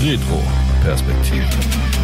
Retro Perspektive.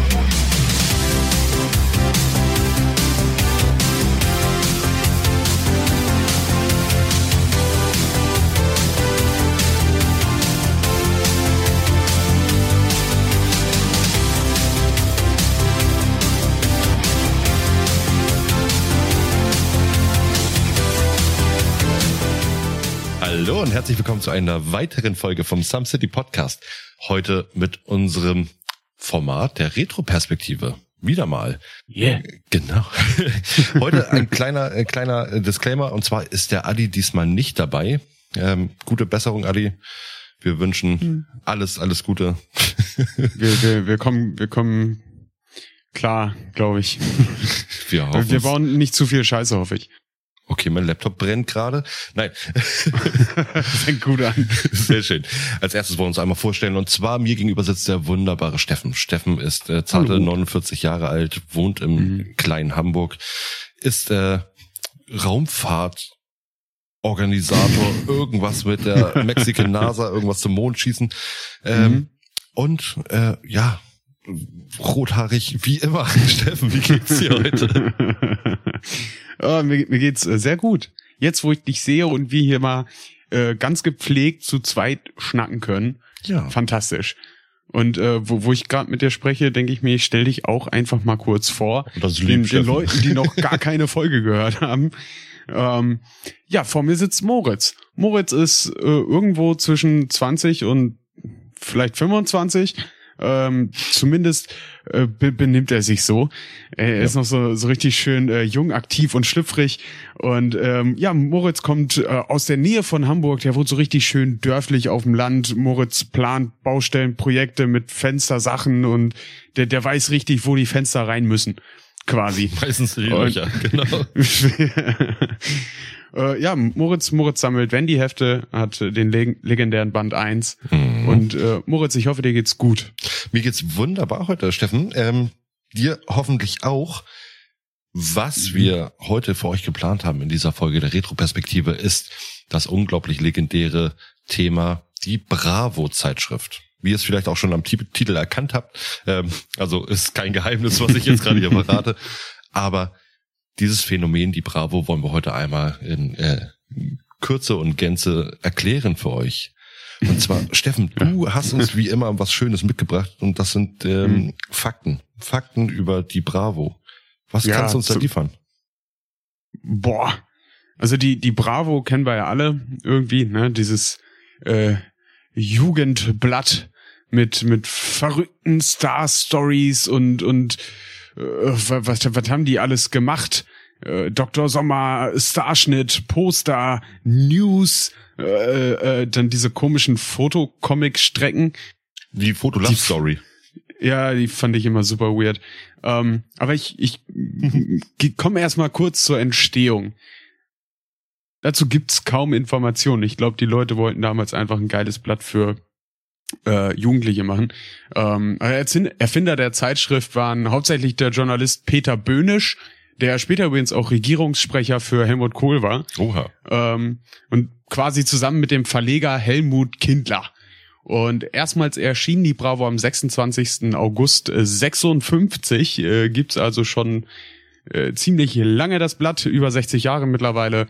Hallo und herzlich willkommen zu einer weiteren Folge vom Some City Podcast. Heute mit unserem Format der Retro-Perspektive. Wieder mal. Yeah. Genau. Heute ein kleiner, äh, kleiner Disclaimer und zwar ist der Adi diesmal nicht dabei. Ähm, gute Besserung, Adi. Wir wünschen hm. alles, alles Gute. wir, wir, wir kommen, wir kommen klar, glaube ich. Wir, hoffen wir bauen nicht zu viel Scheiße, hoffe ich. Okay, mein Laptop brennt gerade. Nein. Fängt gut an. Sehr schön. Als erstes wollen wir uns einmal vorstellen. Und zwar mir gegenüber sitzt der wunderbare Steffen. Steffen ist äh, zarte Hallo. 49 Jahre alt, wohnt im mhm. kleinen Hamburg, ist äh, Raumfahrtorganisator, irgendwas mit der Mexican NASA, irgendwas zum Mond schießen. Ähm, mhm. Und äh, ja, rothaarig wie immer. Steffen, wie geht's dir heute? oh, mir, mir geht's äh, sehr gut. Jetzt, wo ich dich sehe und wir hier mal äh, ganz gepflegt zu zweit schnacken können. Ja. Fantastisch. Und äh, wo, wo ich gerade mit dir spreche, denke ich mir, ich stell dich auch einfach mal kurz vor. Das den, den Leuten, die noch gar keine Folge gehört haben. Ähm, ja, vor mir sitzt Moritz. Moritz ist äh, irgendwo zwischen 20 und vielleicht 25 ähm, zumindest äh, benimmt er sich so. Er ja. ist noch so, so richtig schön äh, jung, aktiv und schlüpfrig. Und ähm, ja, Moritz kommt äh, aus der Nähe von Hamburg. Der wohnt so richtig schön dörflich auf dem Land. Moritz plant Baustellenprojekte mit Fenstersachen und der, der weiß richtig, wo die Fenster rein müssen quasi. Meistens die Löcher, genau. Äh, ja, Moritz, Moritz sammelt Wendy-Hefte, hat den leg legendären Band 1. Mhm. Und äh, Moritz, ich hoffe, dir geht's gut. Mir geht's wunderbar heute, Steffen. Ähm, dir hoffentlich auch. Was wir heute für euch geplant haben in dieser Folge der Retroperspektive ist das unglaublich legendäre Thema die Bravo-Zeitschrift. Wie ihr es vielleicht auch schon am Titel erkannt habt. Ähm, also ist kein Geheimnis, was ich jetzt gerade hier verrate. Aber dieses Phänomen, die Bravo, wollen wir heute einmal in äh, Kürze und Gänze erklären für euch. Und zwar, Steffen, du hast uns wie immer was Schönes mitgebracht und das sind ähm, mhm. Fakten. Fakten über die Bravo. Was ja, kannst du uns da liefern? Boah. Also die, die Bravo kennen wir ja alle irgendwie, ne? Dieses äh, Jugendblatt mit, mit verrückten Star-Stories und, und was, was haben die alles gemacht? Äh, Dr. Sommer, Starschnitt, Poster, News, äh, äh, dann diese komischen Fotocomic-Strecken. Die Foto-Love-Story. Ja, die fand ich immer super weird. Ähm, aber ich, ich komme erstmal kurz zur Entstehung. Dazu gibt's kaum Informationen. Ich glaube, die Leute wollten damals einfach ein geiles Blatt für äh, Jugendliche machen. Ähm, Erfinder der Zeitschrift waren hauptsächlich der Journalist Peter Böhnisch, der später übrigens auch Regierungssprecher für Helmut Kohl war. Oha. Ähm, und quasi zusammen mit dem Verleger Helmut Kindler. Und erstmals erschien die Bravo am 26. August 56. Äh, gibt's also schon äh, ziemlich lange das Blatt, über 60 Jahre mittlerweile.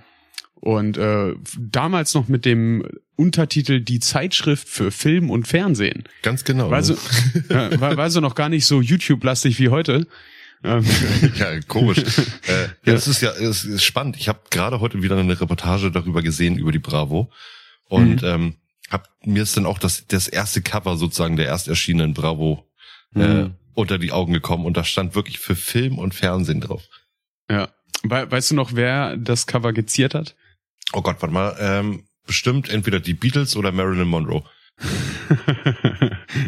Und äh, damals noch mit dem Untertitel Die Zeitschrift für Film und Fernsehen. Ganz genau. War so, äh, war, war so noch gar nicht so YouTube-lastig wie heute. Ähm. ja, komisch. äh, ja, das ist ja das ist spannend. Ich habe gerade heute wieder eine Reportage darüber gesehen, über die Bravo. Und mhm. ähm, hab, mir ist dann auch das, das erste Cover sozusagen der erst erschienenen Bravo äh, mhm. unter die Augen gekommen. Und da stand wirklich für Film und Fernsehen drauf. Ja. Weißt du noch, wer das Cover geziert hat? Oh Gott, warte mal. Ähm, bestimmt entweder die Beatles oder Marilyn Monroe.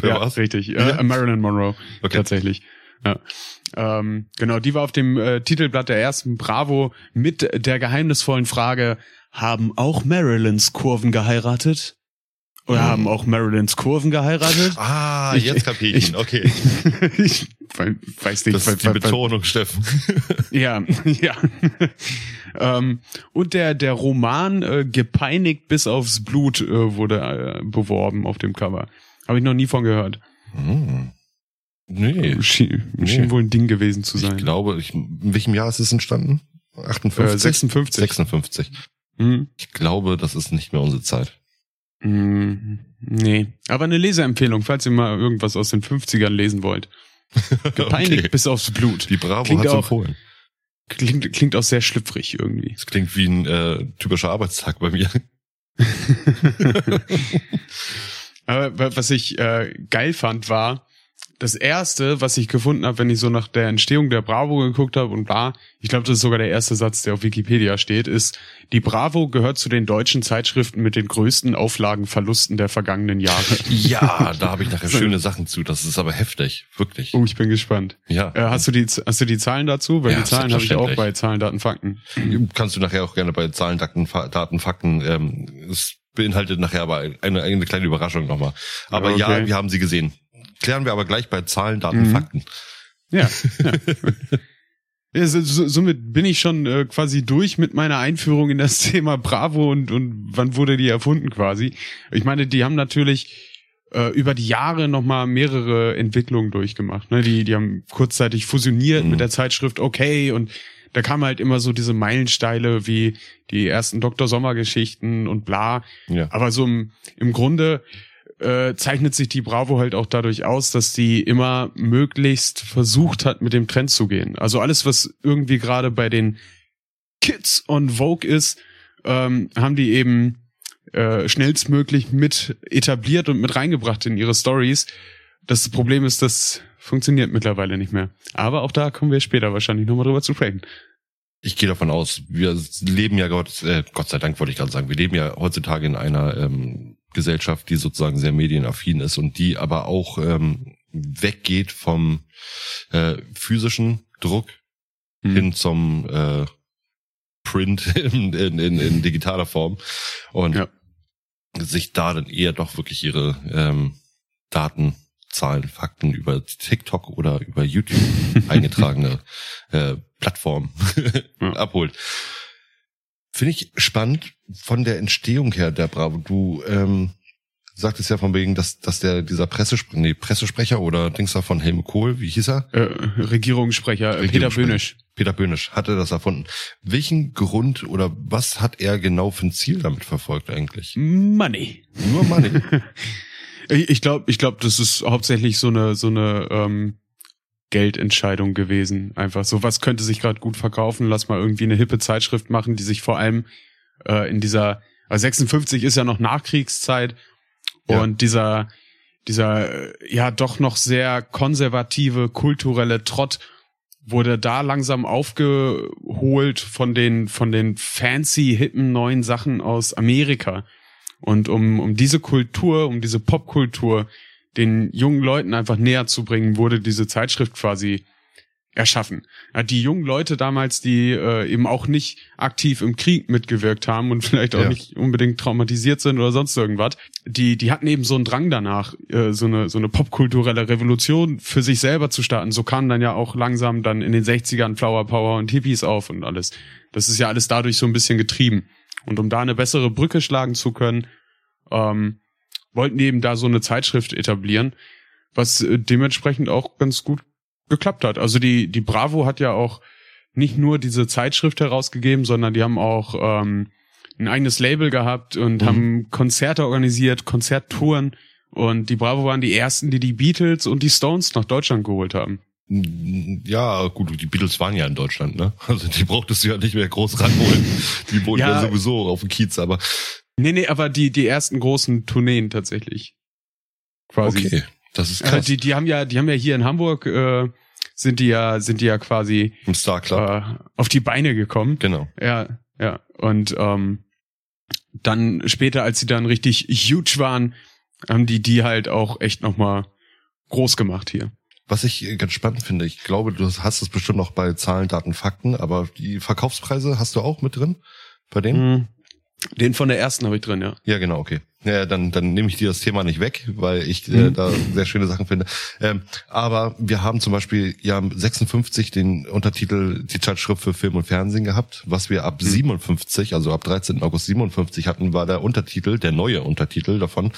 ja, war's? richtig. Äh, Marilyn Monroe. Okay. Tatsächlich. Ja. Ähm, genau, die war auf dem äh, Titelblatt der ersten Bravo mit der geheimnisvollen Frage, haben auch Marilyns Kurven geheiratet? Oder haben auch Marilyns Kurven geheiratet? Ah, Ich- jetzt kapier ich ihn. Okay. ich we- weiß nicht. Das ist die Betonung, Steffen. Ja, ja. ähm, und der, der Roman äh, Gepeinigt bis aufs Blut äh, wurde äh, beworben auf dem Cover. Habe ich noch nie von gehört. Hm. Nee, Schien, Nee. schien wohl ein Ding gewesen zu ich sein. glaube, ich, in welchem Jahr ist es entstanden? 58? äh, 56. 56. Hm. Ich glaube, das ist nicht mehr unsere Zeit. Hm, nee. Aber eine Leseempfehlung, falls ihr mal irgendwas aus den 50ern lesen wollt. Gepeinigt Okay. bis aufs Blut. Die Bravo Klingt hat's auch- empfohlen. Klingt, klingt auch sehr schlüpfrig irgendwie. Das klingt wie ein äh, typischer Arbeitstag bei mir. Aber wa- was ich äh, geil fand, war das erste, was ich gefunden habe, wenn ich so nach der Entstehung der Bravo geguckt habe und bla, ich glaube, das ist sogar der erste Satz, der auf Wikipedia steht, ist, die Bravo gehört zu den deutschen Zeitschriften mit den größten Auflagenverlusten der vergangenen Jahre. Ja, da habe ich nachher schöne Sachen zu. Das ist aber heftig, wirklich. Oh, ich bin gespannt. Ja, Äh, hast du die hast du die Zahlen dazu? Weil Ja, die Zahlen habe ich auch bei Zahlen, Daten, Fakten. kannst du nachher auch gerne bei Zahlen, Daten, Fa- Daten Fakten. Ähm, es beinhaltet nachher aber eine, eine kleine Überraschung nochmal. Aber ja, Okay. wir haben sie gesehen. Klären wir aber gleich bei Zahlen, Daten, Mhm. Fakten. Ja. ja. ja so, so, somit bin ich schon äh, quasi durch mit meiner Einführung in das Thema Bravo und, und wann wurde die erfunden quasi. Ich meine, die haben natürlich äh, über die Jahre nochmal mehrere Entwicklungen durchgemacht. Ne? Die, die haben kurzzeitig fusioniert Mhm. mit der Zeitschrift Okay und da kamen halt immer so diese Meilensteine wie die ersten Dr. Sommer-Geschichten und bla. Ja. Aber so im, im Grunde äh, zeichnet sich die Bravo halt auch dadurch aus, dass die immer möglichst versucht hat, mit dem Trend zu gehen. Also alles, was irgendwie gerade bei den Kids on Vogue ist, ähm, haben die eben äh, schnellstmöglich mit etabliert und mit reingebracht in ihre Stories. Das Problem ist, das funktioniert mittlerweile nicht mehr. Aber auch da kommen wir später wahrscheinlich nochmal drüber zu sprechen. Ich gehe davon aus, wir leben ja Gott, äh, Gott sei Dank wollte ich gerade sagen, wir leben ja heutzutage in einer ähm, Gesellschaft, die sozusagen sehr medienaffin ist und die aber auch ähm, weggeht vom äh, physischen Druck Hm. hin zum äh, Print in, in, in, in digitaler Form und Ja. sich da dann eher doch wirklich ihre ähm, Daten, Zahlen, Fakten über TikTok oder über YouTube eingetragene äh, Plattform Ja. abholt. Finde ich spannend von der Entstehung her der Bravo. Du ähm, sagtest ja von wegen, dass, dass der dieser Pressesprecher, nee, Pressesprecher oder Dings da von Helmut Kohl, wie hieß er? Äh, Regierungssprecher, äh, Peter Regierungssprecher. Böhnisch. Peter Böhnisch hatte das erfunden. Welchen Grund oder was hat er genau für ein Ziel damit verfolgt eigentlich? Money. Nur Money. Ich ich glaube, ich glaube, das ist hauptsächlich so eine so eine ähm, Geldentscheidung gewesen. Einfach so, was könnte sich gerade gut verkaufen? Lass mal irgendwie eine hippe Zeitschrift machen, die sich vor allem äh, in dieser also 56 ist ja noch Nachkriegszeit Ja. und dieser dieser äh, ja doch noch sehr konservative kulturelle Trott wurde da langsam aufgeholt von den von den fancy hippen neuen Sachen aus Amerika. Und um, um diese Kultur, um diese Popkultur den jungen Leuten einfach näher zu bringen, wurde diese Zeitschrift quasi erschaffen. Die jungen Leute damals, die äh, eben auch nicht aktiv im Krieg mitgewirkt haben und vielleicht auch Ja. nicht unbedingt traumatisiert sind oder sonst irgendwas, die, die hatten eben so einen Drang danach, äh, so eine, so eine popkulturelle Revolution für sich selber zu starten. So kamen dann ja auch langsam dann in den 60ern Flower Power und Hippies auf und alles. Das ist ja alles dadurch so ein bisschen getrieben. Und um da eine bessere Brücke schlagen zu können, ähm, wollten eben da so eine Zeitschrift etablieren, was äh, dementsprechend auch ganz gut geklappt hat. Also die, die Bravo hat ja auch nicht nur diese Zeitschrift herausgegeben, sondern die haben auch ähm, ein eigenes Label gehabt und Mhm. haben Konzerte organisiert, Konzerttouren. Und die Bravo waren die ersten, die die Beatles und die Stones nach Deutschland geholt haben. Ja, gut, die Beatles waren ja in Deutschland, ne? Also die brauchtest du ja nicht mehr groß ranholen. Die wohnen ja, Ja. sowieso auf dem Kiez, aber Nee, nee, aber die, die ersten großen Tourneen tatsächlich. Quasi. okay, das ist Äh, krass. die, die haben ja, die haben ja hier in Hamburg, äh, sind die ja, sind die ja quasi Im Star Club, äh, auf die Beine gekommen. genau. Ja, ja. Und ähm, dann später, als sie dann richtig huge waren, haben die die halt auch echt nochmal groß gemacht hier. Was ich äh, ganz spannend finde, ich glaube, du hast es bestimmt noch bei Zahlen, Daten, Fakten, aber die Verkaufspreise hast du auch mit drin bei dem? Mhm. Den von der ersten habe ich drin, ja. Ja, genau, okay. Ja, dann, dann nehme ich dir das Thema nicht weg, weil ich äh, Mhm. da sehr schöne Sachen finde. Ähm, aber wir haben zum Beispiel ja 56 den Untertitel die Zeitschrift für Film und Fernsehen gehabt. Was wir ab Mhm. 57, also ab 13. August 57 hatten, war der Untertitel, der neue Untertitel davon,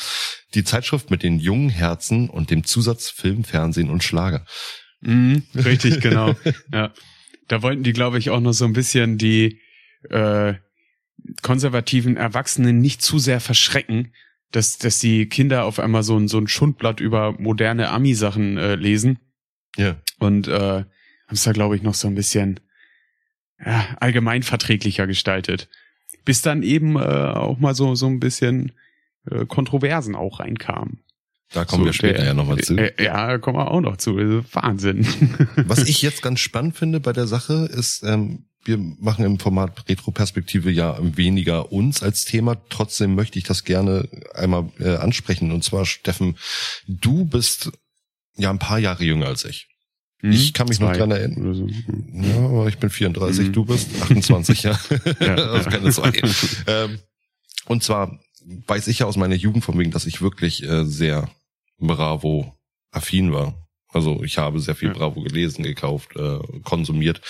die Zeitschrift mit den jungen Herzen und dem Zusatz Film, Fernsehen und Schlager. Mhm, richtig, genau. ja. Da wollten die, glaube ich, auch noch so ein bisschen die äh, konservativen Erwachsenen nicht zu sehr verschrecken, dass, dass die Kinder auf einmal so ein, so ein Schundblatt über moderne Ami-Sachen äh, lesen Ja. und äh, haben es da, glaube ich, noch so ein bisschen ja, allgemein verträglicher gestaltet. Bis dann eben äh, auch mal so, so ein bisschen äh, Kontroversen auch reinkamen. Da kommen So, wir später der- ja nochmal zu. Äh, ja, da kommen wir auch noch zu. Ist Wahnsinn. Was ich jetzt ganz spannend finde bei der Sache ist, ähm, wir machen im Format Retroperspektive ja weniger uns als Thema. Trotzdem möchte ich das gerne einmal äh, ansprechen. Und zwar, Steffen, du bist ja ein paar Jahre jünger als ich. Ich kann mich noch Zwei dran erinnern. so. Ja, aber ich bin 34, Mhm. du bist 28, ja. Ja. also keine zwei. ähm, und zwar weiß ich ja aus meiner Jugend von wegen, dass ich wirklich äh, sehr Bravo-affin war. Also ich habe sehr viel. Bravo gelesen, gekauft, äh, konsumiert.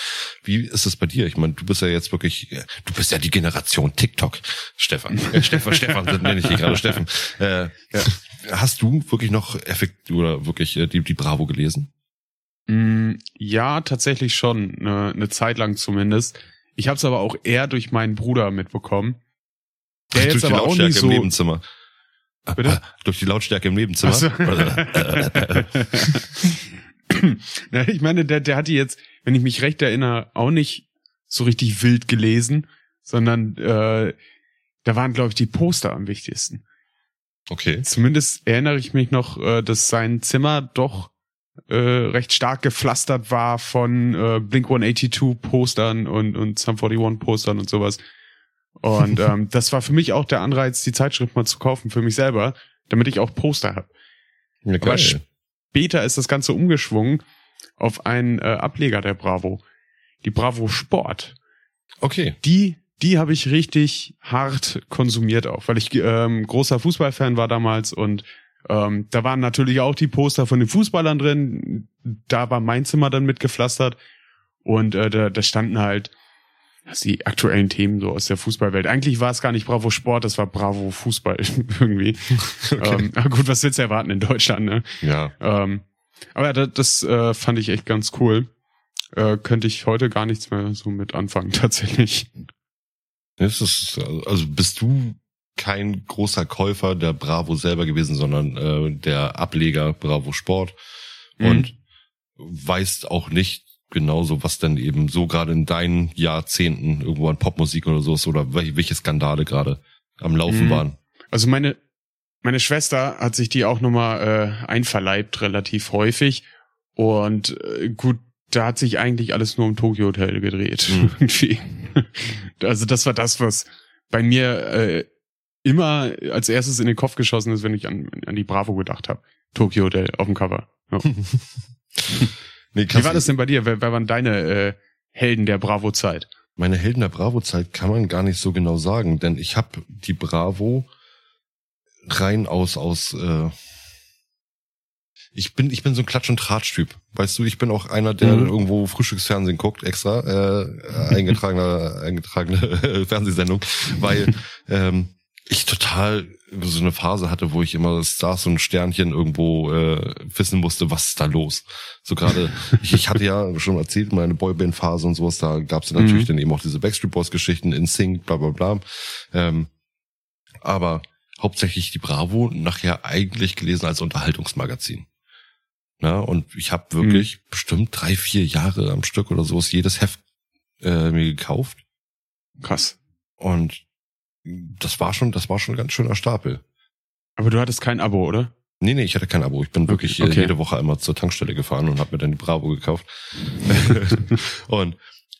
Wie ist es bei dir? Ich meine, du bist ja jetzt wirklich, äh, du bist ja die Generation TikTok, Stefan. Äh, Stefan, Stefan, das nenne ich dich gerade Steffen. Äh, ja. Hast du wirklich noch effekt oder wirklich äh, die, die Bravo gelesen? Mm, Ja, tatsächlich schon, eine, eine Zeit lang zumindest. Ich habe es aber auch eher durch meinen Bruder mitbekommen. Der jetzt aber auch nicht im so. Bitte? Äh, Durch die Lautstärke im Nebenzimmer. So. Na, ich meine, der, der hat die jetzt, wenn ich mich recht erinnere, auch nicht so richtig wild gelesen, sondern äh, da waren, glaube ich, die Poster am wichtigsten. okay. Zumindest erinnere ich mich noch, äh, dass sein Zimmer doch äh, recht stark gepflastert war von äh, Blink 182 Postern und, und Sum 41 Postern und sowas. Und ähm, das war für mich auch der Anreiz, die Zeitschrift mal zu kaufen für mich selber, damit ich auch Poster habe. Ja, Aber. Später ist das Ganze umgeschwungen auf einen äh, Ableger der Bravo. Die Bravo Sport. Okay. Die, die habe ich richtig hart konsumiert auch, weil ich ähm, großer Fußballfan war damals und ähm, da waren natürlich auch die Poster von den Fußballern drin. Da war mein Zimmer dann mitgepflastert und äh, da, da standen halt also die aktuellen Themen so aus der Fußballwelt. Eigentlich war es gar nicht Bravo Sport, das war Bravo Fußball irgendwie. okay. Ähm, gut, was willst du erwarten in Deutschland, ne? ja. Ähm, aber das, das äh, fand ich echt ganz cool. Äh, könnte ich heute gar nichts mehr so mit anfangen, tatsächlich. Das ist, also bist du kein großer Käufer der Bravo selber gewesen, sondern äh, der Ableger Bravo Sport Mhm. und weißt auch nicht genauso, was denn eben so gerade in deinen Jahrzehnten irgendwo an Popmusik oder so ist oder wel- welche Skandale gerade am Laufen Mhm. waren. Also meine, meine Schwester hat sich die auch nochmal äh, einverleibt, relativ häufig. Und äh, gut, da hat sich eigentlich alles nur im Tokyo Hotel gedreht. Mhm. Also das war das, was bei mir äh, immer als erstes in den Kopf geschossen ist, wenn ich an, an die Bravo gedacht habe. Tokyo Hotel auf dem Cover. Ja. Nee, Wie war das denn bei dir? Wer, wer waren deine äh, Helden der Bravo-Zeit? Meine Helden der Bravo-Zeit kann man gar nicht so genau sagen, denn ich habe die Bravo rein aus aus äh, ich bin ich bin so ein Klatsch und Tratsch Typ. Weißt du, ich bin auch einer, der Mhm. irgendwo Frühstücksfernsehen guckt extra äh, eingetragene eingetragene Fernsehsendung, weil ähm, ich total so eine Phase hatte, wo ich immer Stars und Sternchen irgendwo äh, wissen musste, was ist da los. So gerade, ich, ich hatte ja schon erzählt, meine Boyband-Phase und sowas, da gab es natürlich Mhm. dann eben auch diese Backstreet Boys-Geschichten in Sync, bla bla bla. Ähm, aber hauptsächlich die Bravo nachher eigentlich gelesen als Unterhaltungsmagazin. Na, und ich habe wirklich bestimmt drei, vier Jahre am Stück oder so ist jedes Heft äh, mir gekauft. Krass. Und das war schon, das war schon ein ganz schöner Stapel. Aber du hattest kein Abo, oder? Nee, nee, ich hatte kein Abo. Ich bin wirklich okay. jede Woche einmal zur Tankstelle gefahren und habe mir dann die Bravo gekauft. und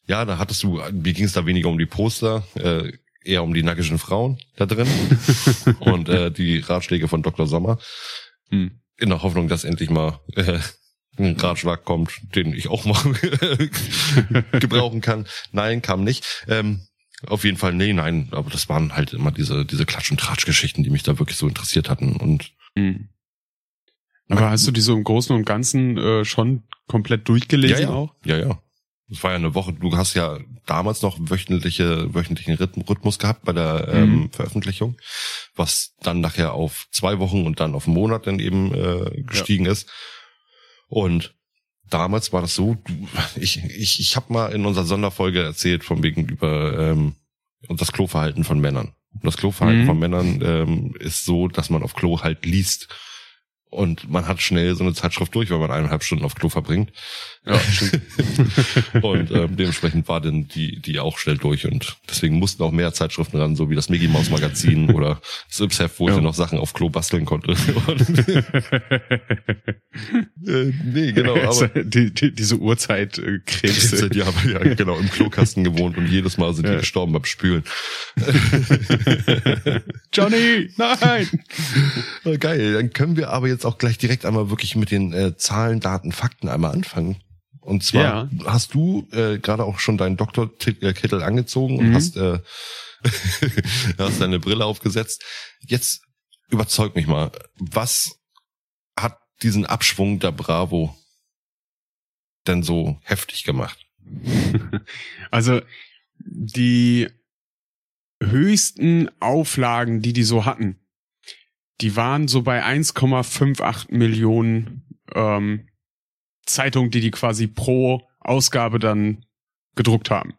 ja, da hattest du, mir ging es da weniger um die Poster, äh, eher um die nackischen Frauen da drin und äh, die Ratschläge von Dr. Sommer. Hm. In der Hoffnung, dass endlich mal äh, ein Ratschlag kommt, den ich auch mal gebrauchen kann. Nein, kam nicht. Ähm, Auf jeden Fall, nee, nein, aber das waren halt immer diese, diese Klatsch- und Tratsch-Geschichten, die mich da wirklich so interessiert hatten. Und Mhm. Aber hast du die so im Großen und Ganzen äh, schon komplett durchgelesen ja, ja. auch? Ja, ja. Das war ja eine Woche. Du hast ja damals noch wöchentliche, wöchentlichen Rhythm- Rhythmus gehabt bei der ähm, Mhm. Veröffentlichung, was dann nachher auf zwei Wochen und dann auf einen Monat dann eben äh, gestiegen ist. Und damals war das so, du, ich, ich, ich habe mal in unserer Sonderfolge erzählt von wegen über ähm, und das Kloverhalten von Männern. Und das Kloverhalten Mhm. von Männern ähm, ist so, dass man auf Klo halt liest. Und man hat schnell so eine Zeitschrift durch, weil man eineinhalb Stunden auf Klo verbringt. Ja, stimmt. Und ähm, dementsprechend war dann die, die auch schnell durch. Und deswegen mussten auch mehr Zeitschriften ran, so wie das Mickey Mouse Magazin oder das Yps-Heft, wo ich Ja. dann noch Sachen auf Klo basteln konnte. Und, äh, nee, genau, aber die, die, diese Uhrzeitkrebse. die haben ja genau im Klokasten gewohnt und jedes Mal sind die Ja. gestorben beim Spülen. Johnny, nein! Geil, dann können wir aber jetzt auch gleich direkt einmal wirklich mit den äh, Zahlen, Daten, Fakten einmal anfangen. Und zwar hast du äh, gerade auch schon deinen Doktorkittel angezogen und Mhm. hast, äh, hast deine Brille aufgesetzt. Jetzt überzeug mich mal, was hat diesen Abschwung der Bravo denn so heftig gemacht? Also die höchsten Auflagen, die die so hatten, die waren so bei 1,58 Millionen ähm, Zeitungen, die die quasi pro Ausgabe dann gedruckt haben.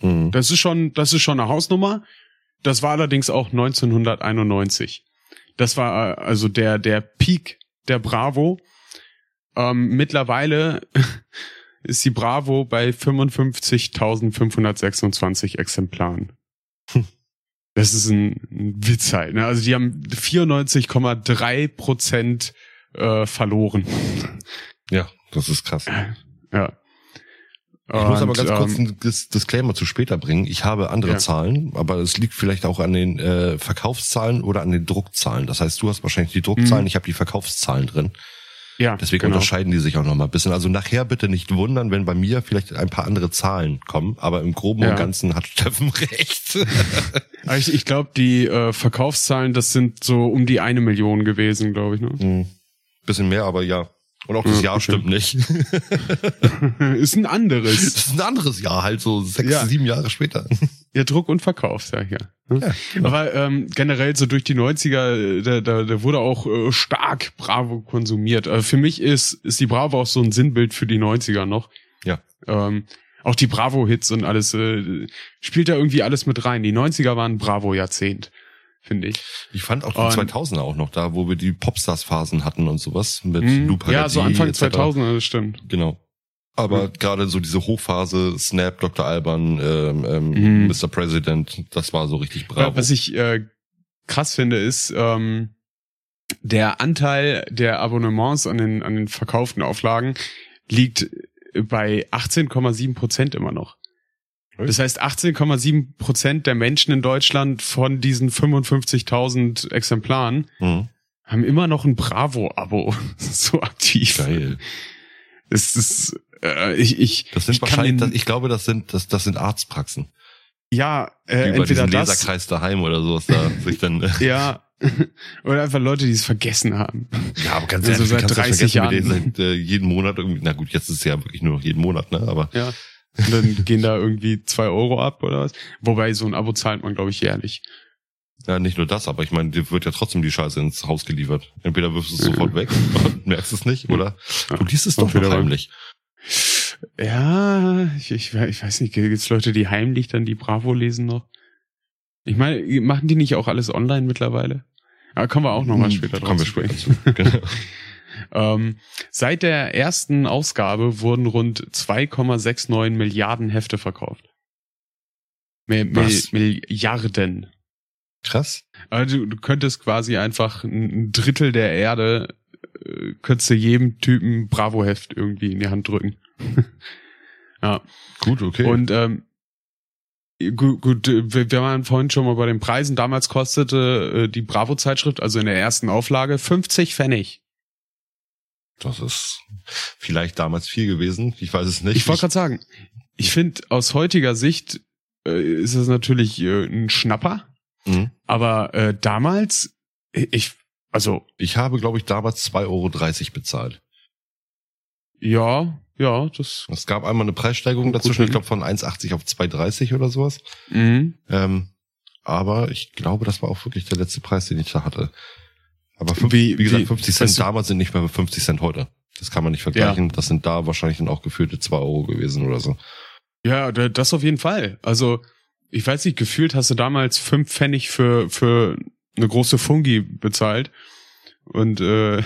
Mhm. Das ist schon, das ist schon eine Hausnummer. Das war allerdings auch 1991. Das war äh, also der der Peak der Bravo. Ähm, mittlerweile ist die Bravo bei 55.526 Exemplaren. Das ist ein, ein Witz halt. Ne? Also die haben 94,3 Prozent äh, verloren. Ja, das ist krass. Ja. Ich muss aber Und, ganz kurz ähm, ein Dis Disclaimer zu später bringen. Ich habe andere Ja. Zahlen, aber es liegt vielleicht auch an den äh, Verkaufszahlen oder an den Druckzahlen. Das heißt, du hast wahrscheinlich die Druckzahlen, Mhm. ich habe die Verkaufszahlen drin. Ja, Deswegen genau. unterscheiden die sich auch noch mal ein bisschen. Also nachher bitte nicht wundern, wenn bei mir vielleicht ein paar andere Zahlen kommen, aber im Groben Ja. und Ganzen hat Steffen recht. Aber Ich, ich glaube, die äh, Verkaufszahlen, das sind so um die eine Million gewesen, glaube ich. Ne? Hm. Bisschen mehr, aber ja. Und auch das Ja, Jahr okay. stimmt nicht. ist ein anderes. ist ein anderes Jahr, halt so sechs, Ja. sieben Jahre später. Ja, Druck und Verkauf, ich ja. Ja, genau. Aber ähm, generell so durch die 90er, äh, da, da, da wurde auch äh, stark Bravo konsumiert. Also für mich ist, ist die Bravo auch so ein Sinnbild für die 90er noch. Ja. Ähm, auch die Bravo-Hits und alles, äh, spielt da irgendwie alles mit rein. Die 90er waren Bravo-Jahrzehnt, finde ich. Ich fand auch die Und- 2000er auch noch da, wo wir die Popstars-Phasen hatten und sowas mit Mhm. Lou ja, so Anfang etc. 2000, das stimmt. Genau. Aber Mhm. gerade so diese Hochphase, Snap, Dr. Alban, ähm, ähm, Mhm. Mr. President, das war so richtig bravo. Was ich äh, krass finde, ist ähm, der Anteil der Abonnements an den, an den verkauften Auflagen liegt bei 18,7 Prozent immer noch. Das heißt, 18,7 Prozent der Menschen in Deutschland von diesen 55.000 Exemplaren Mhm. haben immer noch ein Bravo-Abo so aktiv. Geil. Es ist, äh, ich, ich, Das sind ich wahrscheinlich, den- das, ich glaube, das sind, das, das sind Arztpraxen. ja, Die äh, über entweder diesen das, Leserkreis daheim oder sowas da sich dann, äh, ja, oder einfach Leute, die es vergessen haben. ja, aber ganz Also ehrlich, seit du kannst das 30 vergessen, wir Jahren. seit äh, jeden Monat irgendwie, na gut, jetzt ist es ja wirklich nur noch jeden Monat, ne, aber Ja. Und dann gehen da irgendwie zwei Euro ab oder was. Wobei so ein Abo zahlt man, glaube ich, jährlich. ja, nicht nur das, aber ich meine, dir wird ja trotzdem die Scheiße ins Haus geliefert. Entweder wirfst du es sofort weg und merkst es nicht, oder du liest es doch noch heimlich. Ja, ich, ich, ich weiß nicht, gibt es Leute, die heimlich dann die Bravo lesen noch? Ich meine, machen die nicht auch alles online mittlerweile? Aber kommen wir auch nochmal Hm, später kommen wir drauf zu später sprechen. zu. Genau. Ähm, seit der ersten Ausgabe wurden rund 2,69 Milliarden Hefte verkauft. Mil Was? Milliarden. Krass. Also du, könntest quasi einfach ein ein Drittel der Erde, äh, könntest du jedem Typen Bravo-Heft irgendwie in die Hand drücken. ja. Gut, okay. Und ähm, gut, gut, äh, wir, wir waren vorhin schon mal bei den Preisen. Damals kostete äh, die Bravo-Zeitschrift, also in der ersten Auflage, 50 Pfennig. Das ist vielleicht damals viel gewesen. Ich weiß es nicht. Ich wollte gerade sagen, ich finde aus heutiger Sicht äh, ist es natürlich äh, ein Schnapper. Mhm. Aber äh, damals, ich, also Ich habe, glaube ich, damals 2,30 Euro bezahlt. ja, ja, das. Es gab einmal eine Preissteigerung dazwischen, ich glaube von 1,80 auf 2,30 oder sowas. Mhm. Ähm, aber ich glaube, das war auch wirklich der letzte Preis, den ich da hatte. Aber fünf, Wie- wie, gesagt, wie- 50 Cent damals sind nicht mehr 50 Cent heute. Das kann man nicht vergleichen. Das sind da wahrscheinlich dann auch gefühlte 2 Euro gewesen oder so. Ja, da- das auf jeden Fall. Also, ich weiß nicht, gefühlt hast du damals fünf Pfennig für, für eine große Fungi bezahlt. Und äh,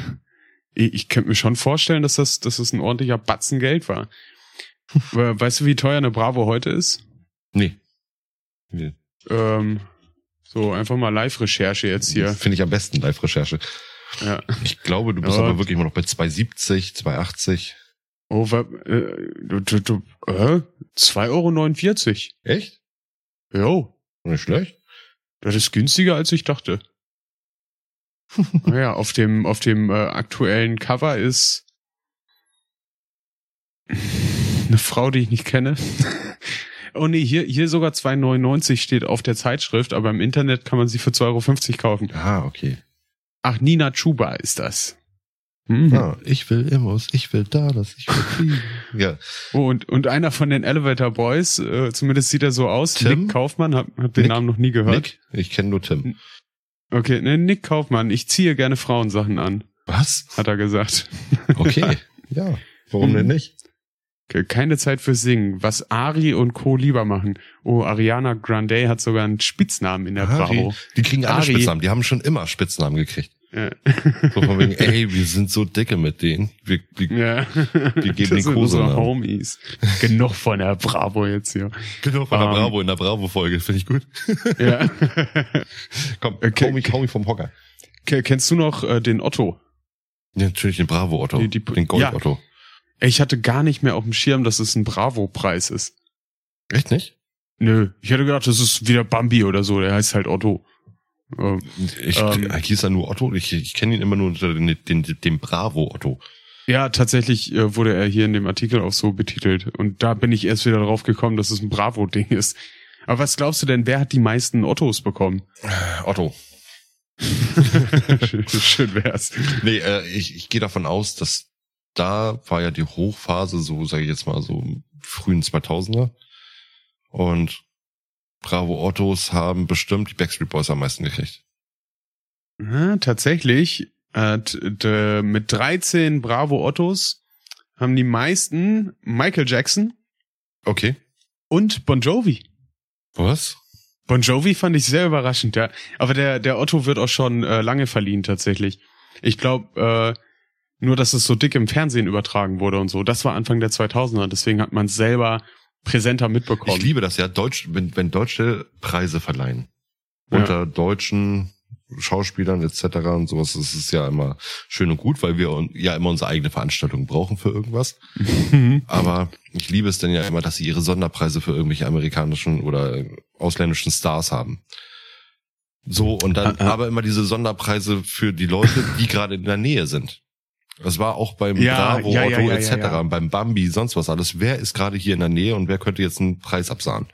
ich, ich könnte mir schon vorstellen, dass das, dass das ein ordentlicher Batzen Geld war. Aber weißt du, wie teuer eine Bravo heute ist? Nee. nee. Ähm, so, einfach mal Live-Recherche jetzt hier. Finde ich am besten Live-Recherche. Ja. Ich glaube, du bist Ja. aber wirklich immer noch bei 2,70, 2,80. Oh, äh, du, du, du, äh, 2,49 Euro. Echt? Jo, Nicht schlecht. Das ist günstiger, als ich dachte. naja, auf dem, auf dem äh, aktuellen Cover ist eine Frau, die ich nicht kenne. oh nee, hier, hier sogar 2,99 steht auf der Zeitschrift, aber im Internet kann man sie für 2,50 Euro kaufen. Ah, okay. Ach, Nina Chuba ist das. Mhm. Ah, ich will Immos, ich will da, das ich will fliegen. Ja, Oh, und, und einer von den Elevator Boys, äh, zumindest sieht er so aus, Tim? Nick Kaufmann, hab, hab den Nick? Namen noch nie gehört. Nick? Ich kenne nur Tim. Okay, ne, Nick Kaufmann, ich ziehe gerne Frauensachen an, Was? hat er gesagt. Okay. ja. Warum denn nicht? Okay, Keine Zeit für Singen, was Ari und Co. lieber machen. Oh, Ariana Grande hat sogar einen Spitznamen in der Ari. Bravo. Die kriegen alle Ari. Spitznamen. Die haben schon immer Spitznamen gekriegt. Ja. So von wegen, ey, wir sind so dicke mit denen. Wir, wir, ja. Wir geben das den Kosenamen. unsere Homies. Genug von der Bravo jetzt hier. genau von der Ähm. Bravo in der Bravo-Folge. Finde ich gut. Ja. Komm, Okay, hau, mich, hau mich vom Hocker. Ke- Kennst du noch äh, den Otto? Ja, natürlich den Bravo-Otto. Die- die- den Gold-Otto. Ich hatte gar nicht mehr auf dem Schirm, dass es ein Bravo-Preis ist. Echt nicht? Nö, ich hätte gedacht, das ist wieder Bambi oder so, der heißt halt Otto. Ähm, Ich, Ähm. äh, hieß er nur Otto? Ich, ich kenne ihn immer nur unter den, den, den Bravo-Otto. ja, tatsächlich äh, wurde er hier in dem Artikel auch so betitelt. Und da bin ich erst wieder drauf gekommen, dass es ein Bravo-Ding ist. Aber was glaubst du denn, wer hat die meisten Ottos bekommen? Otto. schön, schön wär's. Nee, äh, ich, ich gehe davon aus, dass da war ja die Hochphase, so sage ich jetzt mal, so im frühen 2000er. Und Bravo Ottos haben bestimmt die Backstreet Boys am meisten gekriegt. Ja, tatsächlich, äh, t- t- mit 13 Bravo Ottos haben die meisten Michael Jackson Okay. und Bon Jovi. Was? Bon Jovi fand ich sehr überraschend, ja. Aber der, der Otto wird auch schon äh, lange verliehen, tatsächlich. Ich glaube, äh, nur, dass es so dick im Fernsehen übertragen wurde und so. Das war Anfang der 2000er, deswegen hat man es selber präsenter mitbekommen. Ich liebe das ja, Deutsch, wenn, wenn Deutsche Preise verleihen. Ja. Unter deutschen Schauspielern etc. und sowas, das ist ja immer schön und gut, weil wir ja immer unsere eigene Veranstaltung brauchen für irgendwas. Aber ich liebe es dann ja immer, dass sie ihre Sonderpreise für irgendwelche amerikanischen oder ausländischen Stars haben. So, und dann Ah, ah. aber immer diese Sonderpreise für die Leute, die gerade in der Nähe sind. Das war auch beim Ja, Bravo, ja, ja, Otto etc., beim Bambi, sonst was alles. Wer ist gerade hier in der Nähe und wer könnte jetzt einen Preis absahen?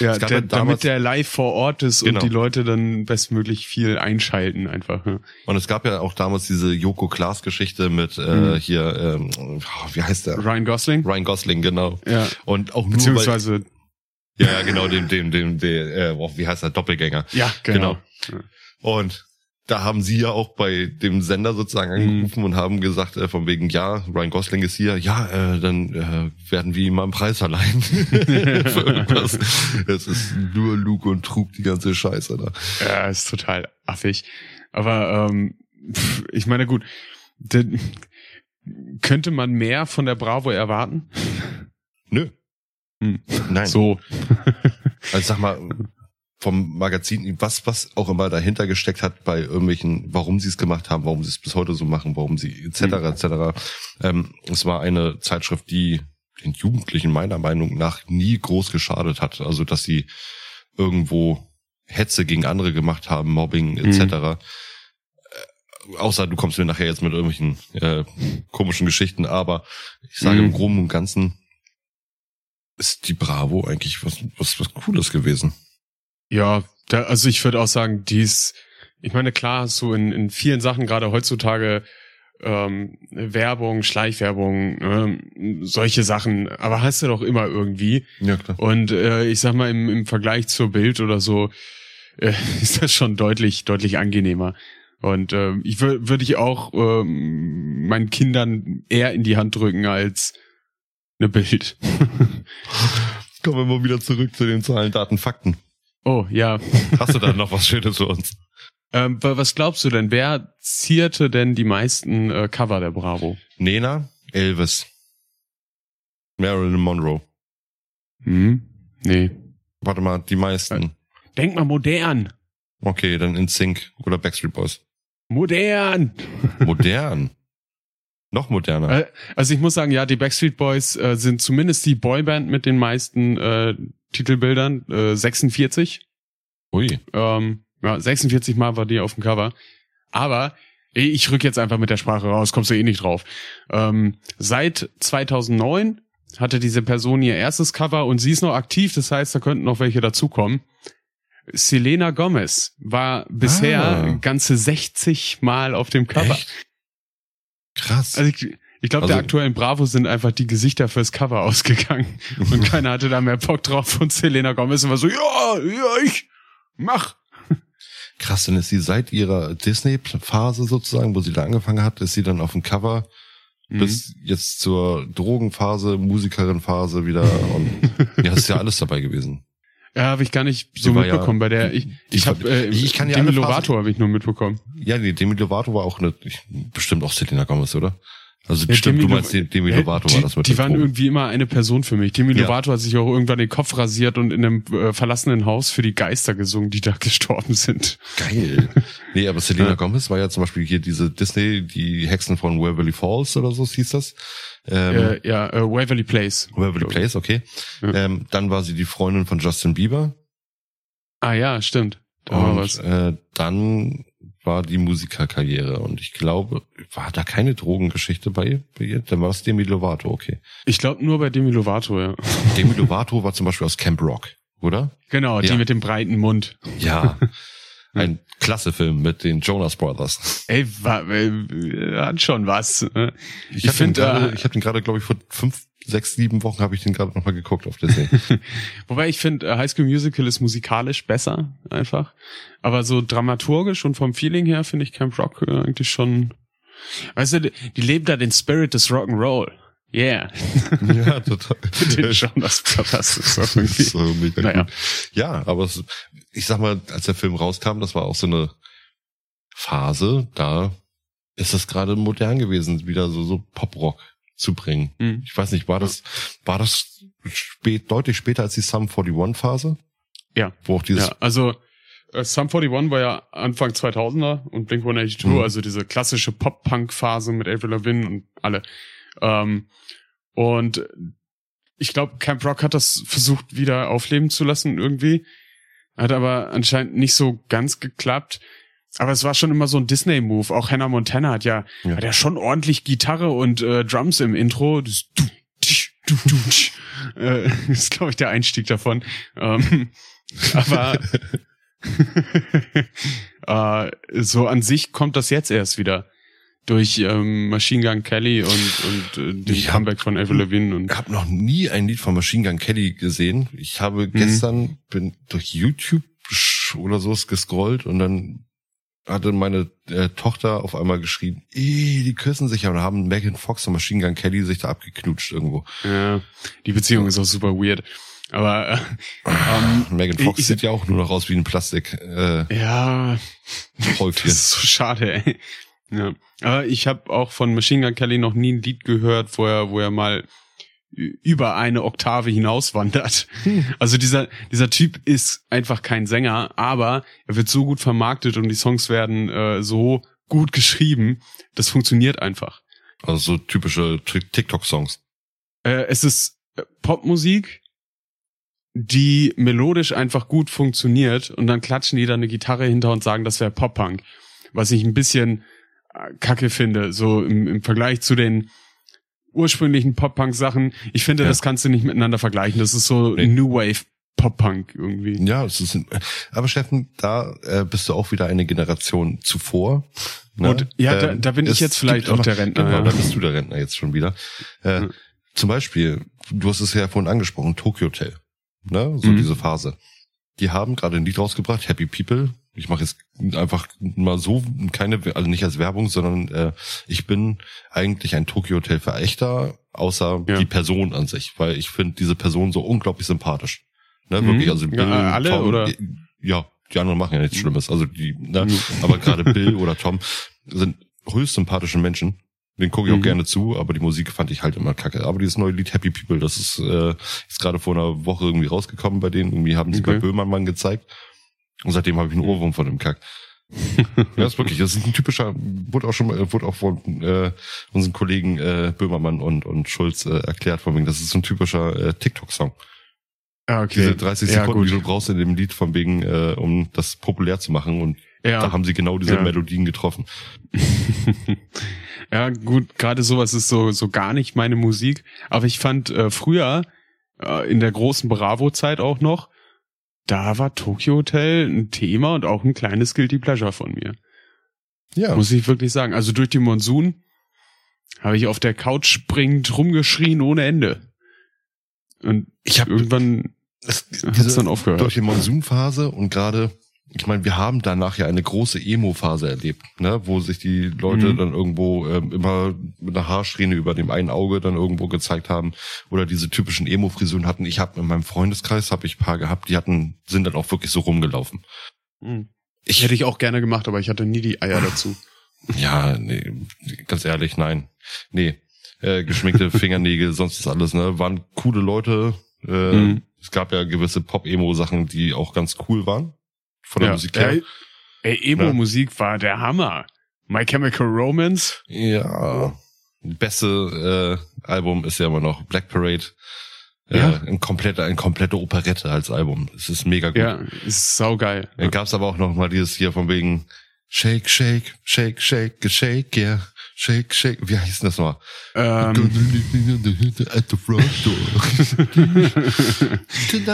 ja, der, damals- damit der live vor Ort ist Genau. und die Leute dann bestmöglich viel einschalten einfach. Und es gab ja auch damals diese Joko Klaas Geschichte mit äh, Mhm. hier, ähm, oh, wie heißt der? Ryan Gosling? Ryan Gosling, genau. Ja. Und auch nur Beziehungsweise, weil, ja, genau, dem, dem, dem, dem äh, oh, wie heißt der, Doppelgänger. ja, genau. Und da haben sie ja auch bei dem Sender sozusagen Mhm. angerufen und haben gesagt, äh, von wegen, ja, Ryan Gosling ist hier, ja, äh, dann äh, werden wir ihm mal einen Preis verleihen. Für irgendwas. Es ist nur Lug und Trug, die ganze Scheiße da. Ja, ist total affig. Aber ähm, pff, ich meine, gut, denn, könnte man mehr von der Bravo erwarten? Nö. Hm. Nein. So. Also sag mal, vom Magazin, was, was auch immer dahinter gesteckt hat bei irgendwelchen, warum sie es gemacht haben, warum sie es bis heute so machen, warum sie etc. Mhm. etc. Ähm, es war eine Zeitschrift, die den Jugendlichen meiner Meinung nach nie groß geschadet hat. Also dass sie irgendwo Hetze gegen andere gemacht haben, Mobbing etc. Äh, außer du kommst mir nachher jetzt mit irgendwelchen äh, komischen Geschichten, aber ich sage Mhm. im Groben und Ganzen ist die Bravo eigentlich was, was, was Cooles gewesen. Ja, da, also ich würde auch sagen, die ist, ich meine, klar hast du in, in vielen Sachen, gerade heutzutage, ähm, Werbung, Schleichwerbung, ähm, solche Sachen, aber hast du doch immer irgendwie. Ja, klar. Und äh, ich sag mal, im, im Vergleich zur Bild oder so äh, ist das schon deutlich, deutlich angenehmer. Und äh, ich würde würd ich auch ähm, meinen Kindern eher in die Hand drücken als eine Bild. Kommen wir mal wieder zurück zu den Zahlen, Daten, Fakten. Oh, ja. Hast du da noch was Schönes für uns? Ähm, wa- was glaubst du denn? Wer zierte denn die meisten äh, Cover der Bravo? Nena, Elvis, Marilyn Monroe. Hm? Nee. Warte mal, die meisten. Denk mal modern. Okay, dann in Sync oder Backstreet Boys. Modern. Modern. noch moderner. Äh, also ich muss sagen, ja, die Backstreet Boys äh, sind zumindest die Boyband mit den meisten äh, Titelbildern. Äh, 46. Ui. Ähm, ja, 46 Mal war die auf dem Cover. Aber ich rück jetzt einfach mit der Sprache raus, kommst du eh nicht drauf. Ähm, seit 2009 hatte diese Person ihr erstes Cover und sie ist noch aktiv, das heißt, da könnten noch welche dazukommen. Selena Gomez war bisher Ah. ganze 60 Mal auf dem Cover. Echt? Krass. Also ich, ich glaube, Also- der aktuellen Bravo sind einfach die Gesichter fürs Cover ausgegangen und keiner hatte da mehr Bock drauf und Selena Gomez war so, ja, ja, ich mach. Krass, dann ist sie seit ihrer Disney-Phase sozusagen, wo sie da angefangen hat, ist sie dann auf dem Cover Mhm. bis jetzt zur Drogenphase, Musikerin-Phase wieder und ja, ist ja alles dabei gewesen. Ja, habe ich gar nicht so war ja- mitbekommen bei der. Ich, ich habe äh, ich kann ja Demi Lovato habe ich nur mitbekommen. Ja, die Demi Lovato war auch eine, ich, bestimmt auch Selena Gomez, oder? Also Ja, stimmt, Demi du meinst, Demi Lovato die, war das mit Die waren Drogen. irgendwie immer eine Person für mich. Demi Ja. Lovato hat sich auch irgendwann den Kopf rasiert und in einem äh, verlassenen Haus für die Geister gesungen, die da gestorben sind. Geil. Nee, aber Selena Ja. Gomez war ja zum Beispiel hier diese Disney, die Hexen von Waverly Falls oder so hieß das. Ähm, Äh, ja, äh, Waverly Place. Waverly Place, okay. Ähm, dann war sie die Freundin von Justin Bieber. Ah ja, stimmt. Da war und was. äh, dann war die Musikerkarriere. Und ich glaube, war da keine Drogengeschichte bei, bei ihr? Dann war es Demi Lovato, okay. Ich glaube nur bei Demi Lovato, ja. Demi Lovato war zum Beispiel aus Camp Rock, oder? Genau, die Ja. mit dem breiten Mund. Ja. Ein klasse Film mit den Jonas Brothers. Ey, war, äh, hat schon was. Ich hab den find, gerade, äh, ich habe den gerade, glaube ich, vor fünf, sechs, sieben Wochen habe ich den gerade nochmal geguckt auf Disney. Wobei ich finde, äh, High School Musical ist musikalisch besser, einfach. Aber so dramaturgisch und vom Feeling her finde ich Camp Rock äh, eigentlich schon. Weißt du, die, die leben da den Spirit des Rock'n'Roll. Yeah. ja, total. den schon das das ist so mega Naja. gut. Ja, aber es, ich sag mal, als der Film rauskam, das war auch so eine Phase, da ist es gerade modern gewesen, wieder so, so Pop-Rock zu bringen. Hm. Ich weiß nicht, war das, war das spät, deutlich später als die Sum 41 Phase? Ja. Wo auch dieses, Ja, also äh, Sum 41 war ja Anfang 2000er und Blink 182, Mhm. also diese klassische Pop-Punk-Phase mit Avril Lavigne und alle. Ähm, und ich glaube, Camp Rock hat das versucht wieder aufleben zu lassen irgendwie. Hat aber anscheinend nicht so ganz geklappt. Aber es war schon immer so ein Disney-Move. Auch Hannah Montana hat ja, Ja. hat ja schon ordentlich Gitarre und äh, Drums im Intro. Das, du, tsch, du, du, tsch. äh, ist, glaube ich, der Einstieg davon. Ähm, aber äh, so an sich kommt das jetzt erst wieder. Durch ähm, Machine Gun Kelly und, und äh, den Ich hab- Comeback von Avril Lavigne und Ich habe noch nie ein Lied von Machine Gun Kelly gesehen. Ich habe gestern bin durch YouTube oder so gescrollt und dann hatte meine äh, Tochter auf einmal geschrien, eh, die küssen sich ja und haben Megan Fox und Machine Gun Kelly sich da abgeknutscht irgendwo. ja, die Beziehung ist auch super weird. Aber äh, ähm, Megan Fox ich- sieht ja auch nur noch aus wie ein Plastik äh, ja, Häufchen. Das ist so schade, ey. Ja. Aber ich habe auch von Machine Gun Kelly noch nie ein Lied gehört, wo er, wo er mal über eine Oktave hinauswandert. Also dieser, dieser Typ ist einfach kein Sänger, aber er wird so gut vermarktet und die Songs werden äh, so gut geschrieben, das funktioniert einfach. Also so typische Ti- TikTok-Songs. Äh, es ist äh, Popmusik, die melodisch einfach gut funktioniert und dann klatschen die da eine Gitarre hinter und sagen, das wäre Pop-Punk. Was ich ein bisschen äh, kacke finde, so im, im Vergleich zu den ursprünglichen Pop-Punk-Sachen. Ich finde, Ja. das kannst du nicht miteinander vergleichen. Das ist so Nee. New Wave Pop-Punk irgendwie. Ja, es ist, aber Steffen, da äh, bist du auch wieder eine Generation zuvor. ne? Und ja, da- Ähm, da bin ich jetzt vielleicht auch der Rentner, Genau, ja. da bist du der Rentner jetzt schon wieder. Äh, Ja. Zum Beispiel, du hast es ja vorhin angesprochen, Tokyo Hotel. Ne? So Mhm. diese Phase. Die haben gerade ein Lied rausgebracht, Happy People. Ich mache jetzt einfach mal so keine, also nicht als Werbung, sondern äh, ich bin eigentlich ein Tokyo Hotel Verächter, außer Ja. die Person an sich, weil ich finde diese Person so unglaublich sympathisch. Ne, Mhm. wirklich, also Ja, alle, Tom, oder? Ja, die anderen machen ja nichts Schlimmes. Also die, ne, Mhm. aber gerade Bill oder Tom sind höchst sympathische Menschen. Den gucke ich auch Mhm. gerne zu, aber die Musik fand ich halt immer kacke. Aber dieses neue Lied Happy People, das ist, äh, ist gerade vor einer Woche irgendwie rausgekommen bei denen. Irgendwie haben sie Okay. bei Böhmermann gezeigt. Und seitdem habe ich einen Ohrwurm von dem Kack. ja, ist wirklich. Das ist ein typischer, wurde auch schon mal, wurde auch von äh, unseren Kollegen äh, Böhmermann und, und Schulz äh, erklärt, von wegen, das ist so ein typischer äh, TikTok-Song. Ah, okay. Diese 30 Ja, Sekunden, gut. die du brauchst in dem Lied, von wegen, äh, um das populär zu machen. Und Ja. da haben sie genau diese Ja. Melodien getroffen. ja, gut, gerade sowas ist so, so gar nicht meine Musik. Aber ich fand äh, früher, äh, in der großen Bravo-Zeit auch noch, da war Tokyo Hotel ein Thema und auch ein kleines Guilty Pleasure von mir. Ja. Muss ich wirklich sagen. Also durch den Monsun habe ich auf der Couch springend rumgeschrien ohne Ende. Und Ich habe irgendwann Das, hat's dann aufgehört. Durch die Monsunphase und gerade, ich meine, wir haben danach ja eine große Emo-Phase erlebt, ne, wo sich die Leute Mhm. dann irgendwo ähm, immer mit einer Haarsträhne über dem einen Auge dann irgendwo gezeigt haben oder diese typischen Emo-Frisuren hatten. Ich habe in meinem Freundeskreis habe ich paar gehabt, die hatten sind dann auch wirklich so rumgelaufen. Hm. Ich hätte ich auch gerne gemacht, aber ich hatte nie die Eier dazu. ja, nee, ganz ehrlich, nein, nee, äh, geschminkte Fingernägel, sonst ist alles, ne, waren coole Leute. Äh, Mhm. Es gab ja gewisse Pop-Emo-Sachen, die auch ganz cool waren von der Ja. Musik her. Ey, Emo-Musik war der Hammer. My Chemical Romance. Ja. Beste äh, Album ist ja immer noch Black Parade. Äh, Ja. ein komplette, ein komplette Operette als Album. Es ist mega gut. Ja, ist saugeil. Dann gab's aber auch noch mal dieses hier von wegen Shake, Shake, Shake, Shake, Shake, yeah. Shake, Shake. Wie heißt denn das noch? Ähm, At the front door.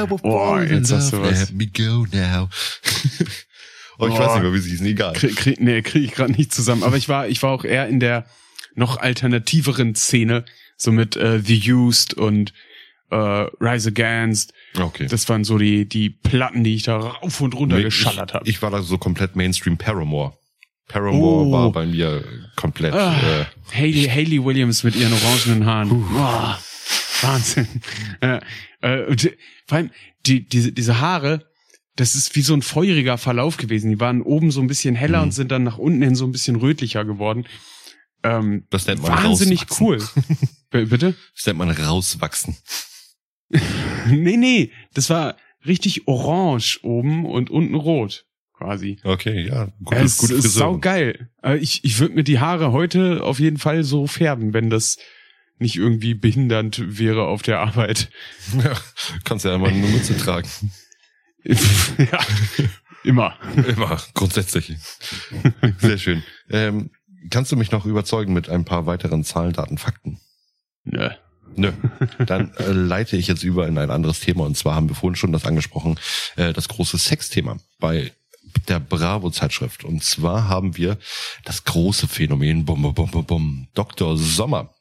Boah, jetzt hast du was. Let me go now. oh, ich Boah. weiß nicht mehr, wie sie hießen. Egal. krieg, krieg, nee, krieg ich gerade nicht zusammen. Aber ich war, ich war auch eher in der noch alternativeren Szene, so mit äh, The Used und äh, Rise Against. Okay. Das waren so die, die Platten, die ich da rauf und runter Nee, geschallert habe. ich war da so komplett Mainstream Paramore. Paramore Oh. war bei mir komplett. Ah, Äh, Hayley, Hayley Williams mit ihren orangenen Haaren. Boah, Wahnsinn. äh, äh, die- vor allem die, diese, diese Haare, das ist wie so ein feuriger Verlauf gewesen. Die waren oben so ein bisschen heller Mhm. und sind dann nach unten hin so ein bisschen rötlicher geworden. Ähm, das nennt man wahnsinnig cool. Bitte? Das nennt man rauswachsen. nee, nee, das war richtig orange oben und unten rot, quasi. Okay, ja. Gute, es gute ist Friseur. saugeil. Äh, Ich, ich würde mir die Haare heute auf jeden Fall so färben, wenn das nicht irgendwie behindernd wäre auf der Arbeit. Ja, kannst ja immer eine Mütze tragen. ja, immer. Immer, grundsätzlich. Sehr schön. Ähm, kannst du mich noch überzeugen mit ein paar weiteren Zahlen, Daten, Fakten? Nö. Nö. Dann äh, leite ich jetzt über in ein anderes Thema. Und zwar haben wir vorhin schon das angesprochen, äh, das große Sexthema bei der Bravo-Zeitschrift. Und zwar haben wir das große Phänomen, bum, bum, bum, bum, bum, Dr. Sommer.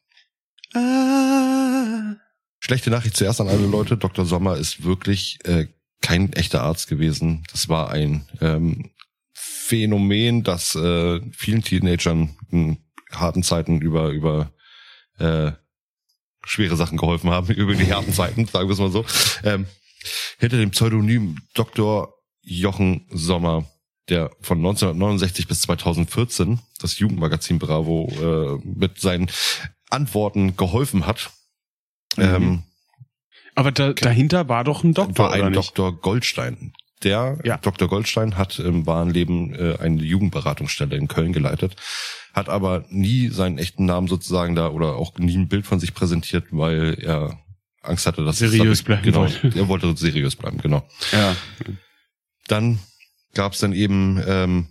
Schlechte Nachricht zuerst an alle Leute. Dr. Sommer ist wirklich äh, kein echter Arzt gewesen. Das war ein ähm, Phänomen, das äh, vielen Teenagern in harten Zeiten über über äh, schwere Sachen geholfen haben, über die harten Zeiten, sagen wir es mal so. Ähm, hinter dem Pseudonym Dr. Jochen Sommer, der von 1969 bis 2014 das Jugendmagazin Bravo äh, mit seinen Antworten geholfen hat. Mhm. Ähm, Aber da, dahinter war doch ein Doktor, war ein? Dr. Goldstein. Der Ja. Dr. Goldstein hat im wahren Leben äh, eine Jugendberatungsstelle in Köln geleitet, hat aber nie seinen echten Namen sozusagen da oder auch nie ein Bild von sich präsentiert, weil er Angst hatte, dass Seriös es bleiben genau, wollte. er wollte seriös bleiben, genau. Ja. Dann gab es dann eben ähm,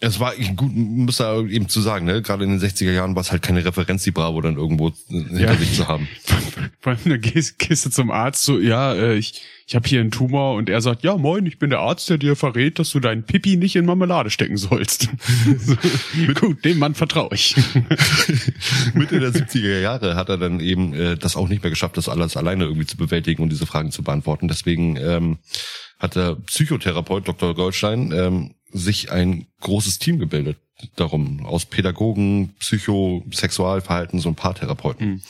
Es war gut, muss da eben zu sagen, ne? Gerade in den 60er Jahren war es halt keine Referenz, die Bravo dann irgendwo hinter ja. sich zu haben. Vor allem, da gehst du zum Arzt so, ja, äh, ich, ich habe hier einen Tumor und er sagt, ja moin, ich bin der Arzt, der dir verrät, dass du deinen Pipi nicht in Marmelade stecken sollst. so, gut, dem Mann vertraue ich. Mitte der 70er Jahre hat er dann eben äh, das auch nicht mehr geschafft, das alles alleine irgendwie zu bewältigen und diese Fragen zu beantworten. Deswegen ähm, hat der Psychotherapeut Dr. Goldstein ähm, sich ein großes Team gebildet darum aus Pädagogen, Psycho, Sexualverhalten, so ein paar Therapeuten. Mhm.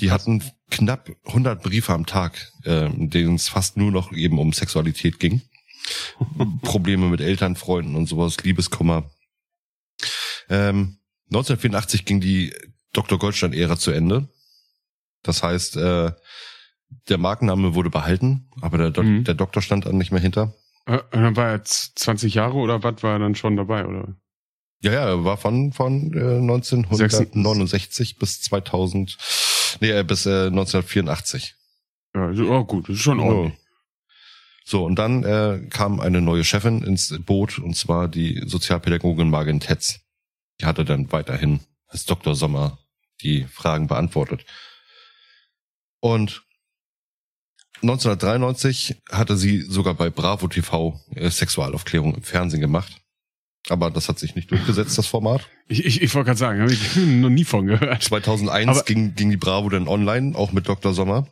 Die hatten knapp 100 Briefe am Tag, äh, in denen es fast nur noch eben um Sexualität ging. Probleme mit Eltern, Freunden und sowas, Liebeskummer. Ähm, 1984 ging die Dr. Goldstein-Ära zu Ende. Das heißt, äh, der Markenname wurde behalten, aber der, Do mhm. der Doktor stand dann nicht mehr hinter. Äh, dann war er jetzt 20 Jahre oder was war er dann schon dabei, oder? Ja, ja, er war von, von äh, 1969 bis 2000, nee, äh, bis äh, 1984. Ja, also, oh gut, das ist schon ordentlich. So, und dann äh, kam eine neue Chefin ins Boot, und zwar die Sozialpädagogin Margin Tetz. Die hatte dann weiterhin als Dr. Sommer die Fragen beantwortet. Und 1993 hatte sie sogar bei Bravo TV äh, Sexualaufklärung im Fernsehen gemacht. Aber das hat sich nicht durchgesetzt, das Format. Ich, ich, ich wollte gerade sagen, habe ich noch nie von gehört. 2001 aber, ging, ging die Bravo dann online, auch mit Dr. Sommer.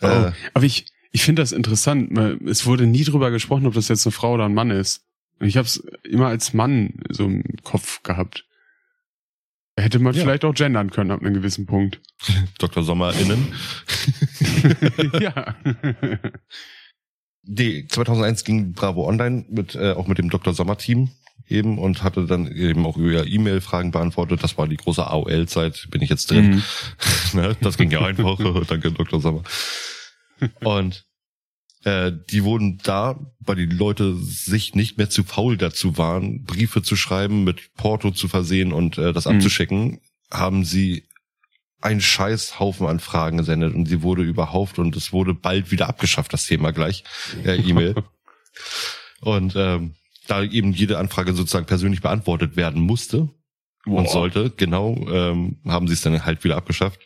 Oh, äh, aber ich, ich finde das interessant. Es wurde nie drüber gesprochen, ob das jetzt eine Frau oder ein Mann ist. Ich habe es immer als Mann so im Kopf gehabt. Hätte man ja. vielleicht auch gendern können ab einem gewissen Punkt. Dr. Sommer innen. ja. Die 2001 ging Bravo online mit äh, auch mit dem Dr. Sommer Team eben und hatte dann eben auch über E-Mail Fragen beantwortet. Das war die große AOL-Zeit, bin ich jetzt drin. Mhm. Ne, das ging ja einfach. Danke, Dr. Sommer. Und äh, die wurden da, weil die Leute sich nicht mehr zu faul dazu waren, Briefe zu schreiben, mit Porto zu versehen und äh, das mhm. abzuschicken, haben sie einen Scheißhaufen an Fragen gesendet und sie wurde überhaupt und es wurde bald wieder abgeschafft, das Thema gleich, äh, E-Mail. und ähm, da eben jede Anfrage sozusagen persönlich beantwortet werden musste wow. und sollte, genau, ähm, haben sie es dann halt wieder abgeschafft.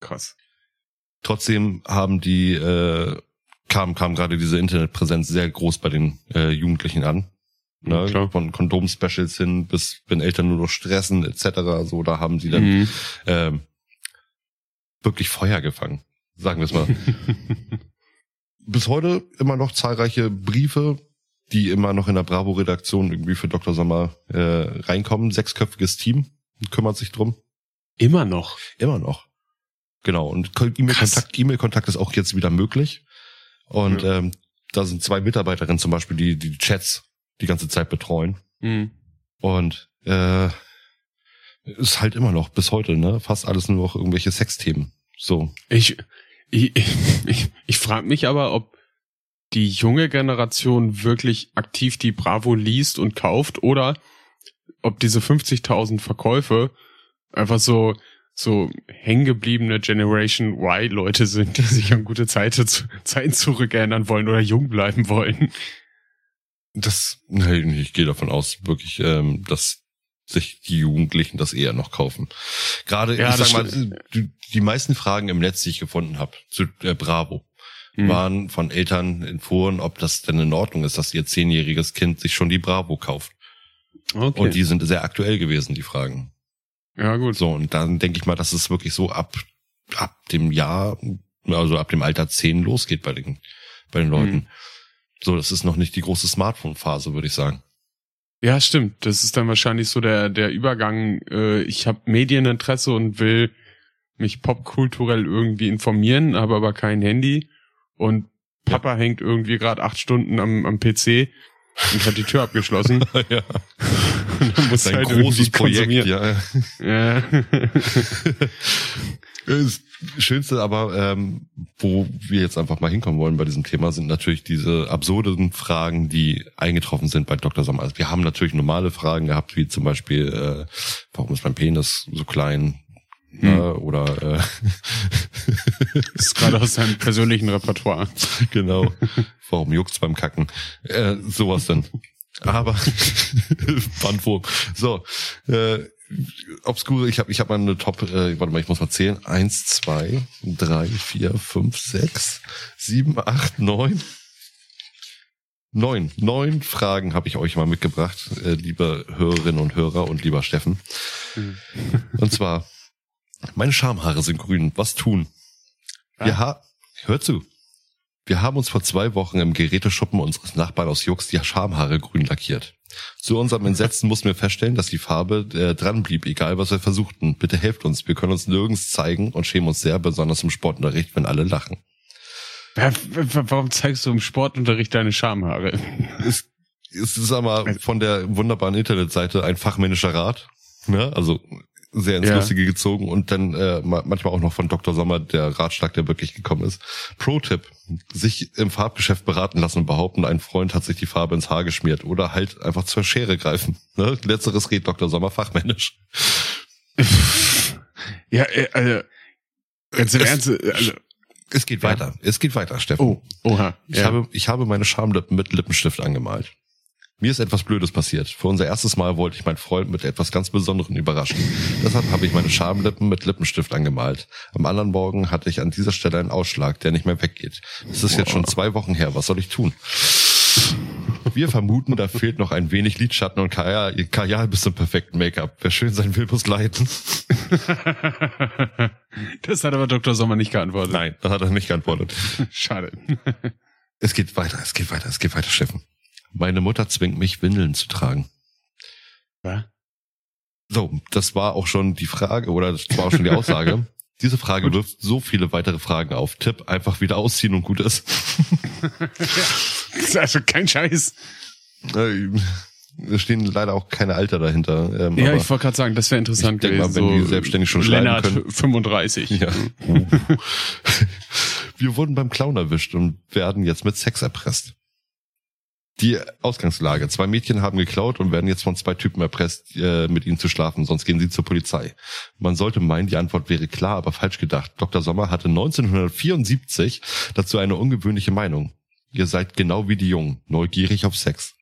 Krass. Trotzdem haben die äh, kam kam gerade diese Internetpräsenz sehr groß bei den äh, Jugendlichen an. Ne? Ja, Von Kondom-Specials hin bis wenn Eltern nur noch stressen etc. So, da haben sie dann mhm. ähm, wirklich Feuer gefangen, sagen wir es mal. bis heute immer noch zahlreiche Briefe, die immer noch in der Bravo-Redaktion irgendwie für Dr. Sommer äh, reinkommen. Sechsköpfiges Team kümmert sich drum. Immer noch? Immer noch. Genau. Und E-Mail-Kontakt E-Mail-Kontakt ist auch jetzt wieder möglich. Und ja. ähm, da sind zwei Mitarbeiterinnen zum Beispiel, die die Chats die ganze Zeit betreuen. Mhm. Und äh, ist halt immer noch bis heute, ne? Fast alles nur noch irgendwelche Sexthemen. So. Ich, ich, ich, ich frage mich aber, ob die junge Generation wirklich aktiv die Bravo liest und kauft oder ob diese 50.000 Verkäufe einfach so so hängengebliebene Generation Y Leute sind, die sich an gute Zeiten, Zeiten zurückerinnern wollen oder jung bleiben wollen. Das, nee, ich gehe davon aus, wirklich, ähm, dass sich die Jugendlichen das eher noch kaufen. Gerade, ja, ich sag mal, die, die, meisten Fragen im Netz, die ich gefunden habe, zu äh, Bravo, hm. waren von Eltern in Foren, ob das denn in Ordnung ist, dass ihr zehnjähriges Kind sich schon die Bravo kauft. Okay. Und die sind sehr aktuell gewesen, die Fragen. Ja, gut. So, und dann denke ich mal, dass es wirklich so ab, ab dem Jahr, also ab dem Alter 10 losgeht bei den, bei den Leuten. Mhm. So, das ist noch nicht die große Smartphone-Phase, würde ich sagen. Ja, stimmt. Das ist dann wahrscheinlich so der, der Übergang. Äh, ich habe Medieninteresse und will mich popkulturell irgendwie informieren, habe aber kein Handy. Und Papa ja. hängt irgendwie gerade acht Stunden am, am PC und hat die Tür abgeschlossen. ja. Dann muss Ein halt großes Projekt, ja. ja. Das Schönste aber, ähm, wo wir jetzt einfach mal hinkommen wollen bei diesem Thema, sind natürlich diese absurden Fragen, die eingetroffen sind bei Dr. Sommer. Also wir haben natürlich normale Fragen gehabt, wie zum Beispiel, äh, warum ist mein Penis so klein? Hm. Äh, oder äh, das ist gerade aus seinem persönlichen Repertoire. Genau. Warum juckt's beim Kacken? Äh, sowas dann. Aber Bandwurm. So, äh, obskure, ich habe ich hab mal eine Top, äh, warte mal, ich muss mal zählen. Eins, zwei, drei, vier, fünf, sechs, sieben, acht, neun. Neun, neun Fragen habe ich euch mal mitgebracht, äh, liebe Hörerinnen und Hörer und lieber Steffen. Mhm. Und zwar, meine Schamhaare sind grün. Was tun? Ja. Wir ha Hör zu. Wir haben uns vor zwei Wochen im Geräteschuppen unseres Nachbarn aus Jux die Schamhaare grün lackiert. Zu unserem Entsetzen mussten wir feststellen, dass die Farbe äh, dran blieb, egal was wir versuchten. Bitte helft uns, wir können uns nirgends zeigen und schämen uns sehr, besonders im Sportunterricht, wenn alle lachen. Warum zeigst du im Sportunterricht deine Schamhaare? Es, es ist aber von der wunderbaren Internetseite ein fachmännischer Rat. Ne? Also sehr ins ja. Lustige gezogen und dann äh, manchmal auch noch von Dr. Sommer, der Ratschlag, der wirklich gekommen ist. Pro-Tipp, sich im Farbgeschäft beraten lassen und behaupten, ein Freund hat sich die Farbe ins Haar geschmiert oder halt einfach zur Schere greifen. Ne? Letzteres redet Dr. Sommer fachmännisch. ja, äh, also, ganz im Ernst, also, es geht weiter. Es geht weiter, Steffen. Oh, oha. Ich ja. habe, ich habe meine Schamlippen mit Lippenstift angemalt. Mir ist etwas Blödes passiert. Für unser erstes Mal wollte ich meinen Freund mit etwas ganz Besonderem überraschen. Deshalb habe ich meine Schamlippen mit Lippenstift angemalt. Am anderen Morgen hatte ich an dieser Stelle einen Ausschlag, der nicht mehr weggeht. Es ist jetzt schon zwei Wochen her. Was soll ich tun? Wir vermuten, da fehlt noch ein wenig Lidschatten und Kajal, Kajal bis zum perfekten Make-up. Wer schön sein will, muss leiden. Das hat aber Dr. Sommer nicht geantwortet. Nein, das hat er nicht geantwortet. Schade. Es geht weiter, es geht weiter, es geht weiter, Steffen. Meine Mutter zwingt mich, Windeln zu tragen. Was? So, das war auch schon die Frage, oder das war auch schon die Aussage. Diese Frage Gut. wirft so viele weitere Fragen auf. Tipp, einfach wieder ausziehen und gut ist. das ist also kein Scheiß. Es stehen leider auch keine Alter dahinter. Ähm, ja, ich wollte gerade sagen, das wäre interessant ich gewesen. Mal, wenn so die selbstständig schon Lennart können. 35. Ja. Wir wurden beim Clown erwischt und werden jetzt mit Sex erpresst die Ausgangslage. Zwei Mädchen haben geklaut und werden jetzt von zwei Typen erpresst, äh, mit ihnen zu schlafen, sonst gehen sie zur Polizei. Man sollte meinen, die Antwort wäre klar, aber falsch gedacht. Dr. Sommer hatte 1974 dazu eine ungewöhnliche Meinung. Ihr seid genau wie die Jungen, neugierig auf Sex.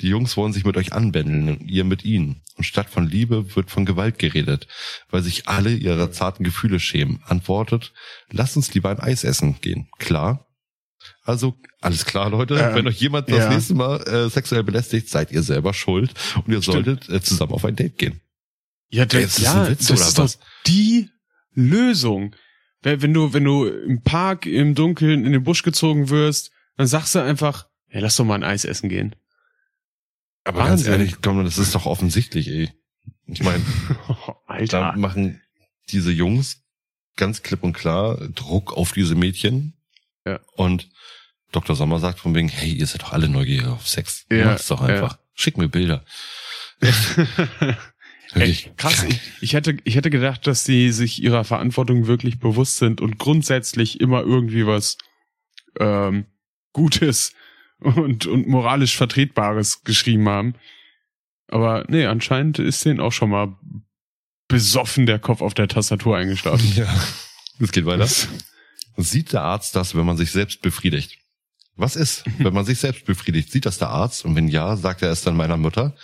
Die Jungs wollen sich mit euch anbändeln ihr mit ihnen. Und statt von Liebe wird von Gewalt geredet, weil sich alle ihrer zarten Gefühle schämen. Antwortet, lasst uns lieber ein Eis essen gehen. Klar? Also alles klar, Leute. Ähm, Wenn euch jemand das ja. nächste Mal äh, sexuell belästigt, seid ihr selber schuld und ihr Stimmt. solltet äh, zusammen auf ein Date gehen. Ja, das, ist, ja, Witz, das ist was? doch die Lösung. Wenn du, wenn du im Park im Dunkeln in den Busch gezogen wirst, dann sagst du einfach, ja, lass doch mal ein Eis essen gehen. Aber Wahnsinn. ganz ehrlich, komm, das ist doch offensichtlich, ey. Ich meine, Alter. da machen diese Jungs ganz klipp und klar Druck auf diese Mädchen. Ja. Und Dr. Sommer sagt von wegen, hey, ihr seid doch alle neugierig auf Sex. Ja, Macht's doch einfach. Ja. Schick mir Bilder. Ey, krass. Ich, ich, hätte, ich hätte gedacht, dass sie sich ihrer Verantwortung wirklich bewusst sind und grundsätzlich immer irgendwie was ähm, Gutes und, und moralisch Vertretbares geschrieben haben. Aber nee, anscheinend ist denen auch schon mal besoffen der Kopf auf der Tastatur eingeschlafen. Ja. Es geht weiter. Sieht der Arzt das, wenn man sich selbst befriedigt? Was ist, wenn man sich selbst befriedigt? Sieht das der Arzt? Und wenn ja, sagt er es dann meiner Mutter?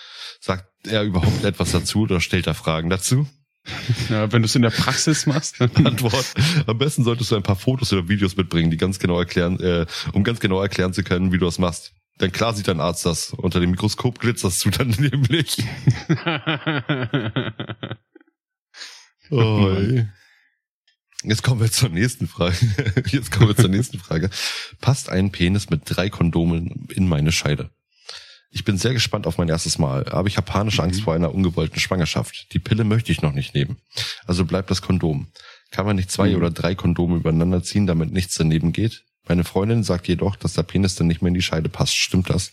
Sagt er überhaupt etwas dazu oder stellt er Fragen dazu? Ja, wenn du es in der Praxis machst. Antwort. Am besten solltest du ein paar Fotos oder Videos mitbringen, die ganz genau erklären, äh, um ganz genau erklären zu können, wie du das machst. Denn klar sieht dein Arzt das. Unter dem Mikroskop glitzerst du dann nämlich. oh, Jetzt kommen wir zur nächsten Frage. Jetzt kommen wir zur nächsten Frage. Passt ein Penis mit drei Kondomen in meine Scheide? Ich bin sehr gespannt auf mein erstes Mal, aber ich habe panische Angst mhm. vor einer ungewollten Schwangerschaft. Die Pille möchte ich noch nicht nehmen. Also bleibt das Kondom. Kann man nicht zwei mhm. oder drei Kondome übereinander ziehen, damit nichts daneben geht? Meine Freundin sagt jedoch, dass der Penis dann nicht mehr in die Scheide passt. Stimmt das?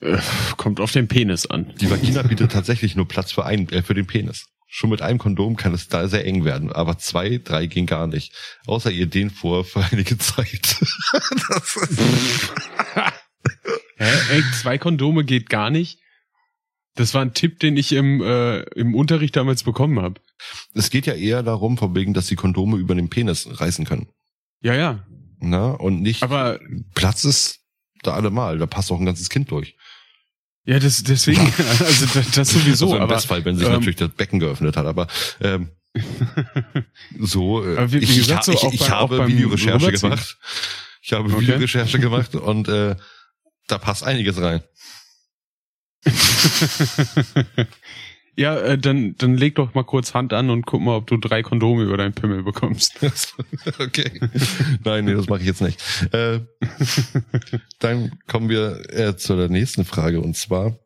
Äh, kommt auf den Penis an. Die Vagina bietet tatsächlich nur Platz für einen, äh, für den Penis. Schon mit einem Kondom kann es da sehr eng werden, aber zwei, drei gehen gar nicht. Außer ihr den vor für einige Zeit. Hä? Ey, zwei Kondome geht gar nicht? Das war ein Tipp, den ich im, äh, im Unterricht damals bekommen habe. Es geht ja eher darum, von wegen, dass die Kondome über den Penis reißen können. Ja, ja. Na, und nicht aber Platz ist da allemal, da passt auch ein ganzes Kind durch. Ja, das, deswegen, also das, das sowieso. Also im aber, Bestfall, wenn sich ähm, natürlich das Becken geöffnet hat, aber ähm, so, äh, Aber wie- wie ich, gesagt, so ich, ich, ich auch habe beim Videorecherche gemacht. Ich habe Okay. Videorecherche gemacht und äh, da passt einiges rein. Ja, äh, dann, dann leg doch mal kurz Hand an und guck mal, ob du drei Kondome über deinen Pimmel bekommst. okay. Nein, nee, das mache ich jetzt nicht. Äh, dann kommen wir äh, zu der nächsten Frage und zwar,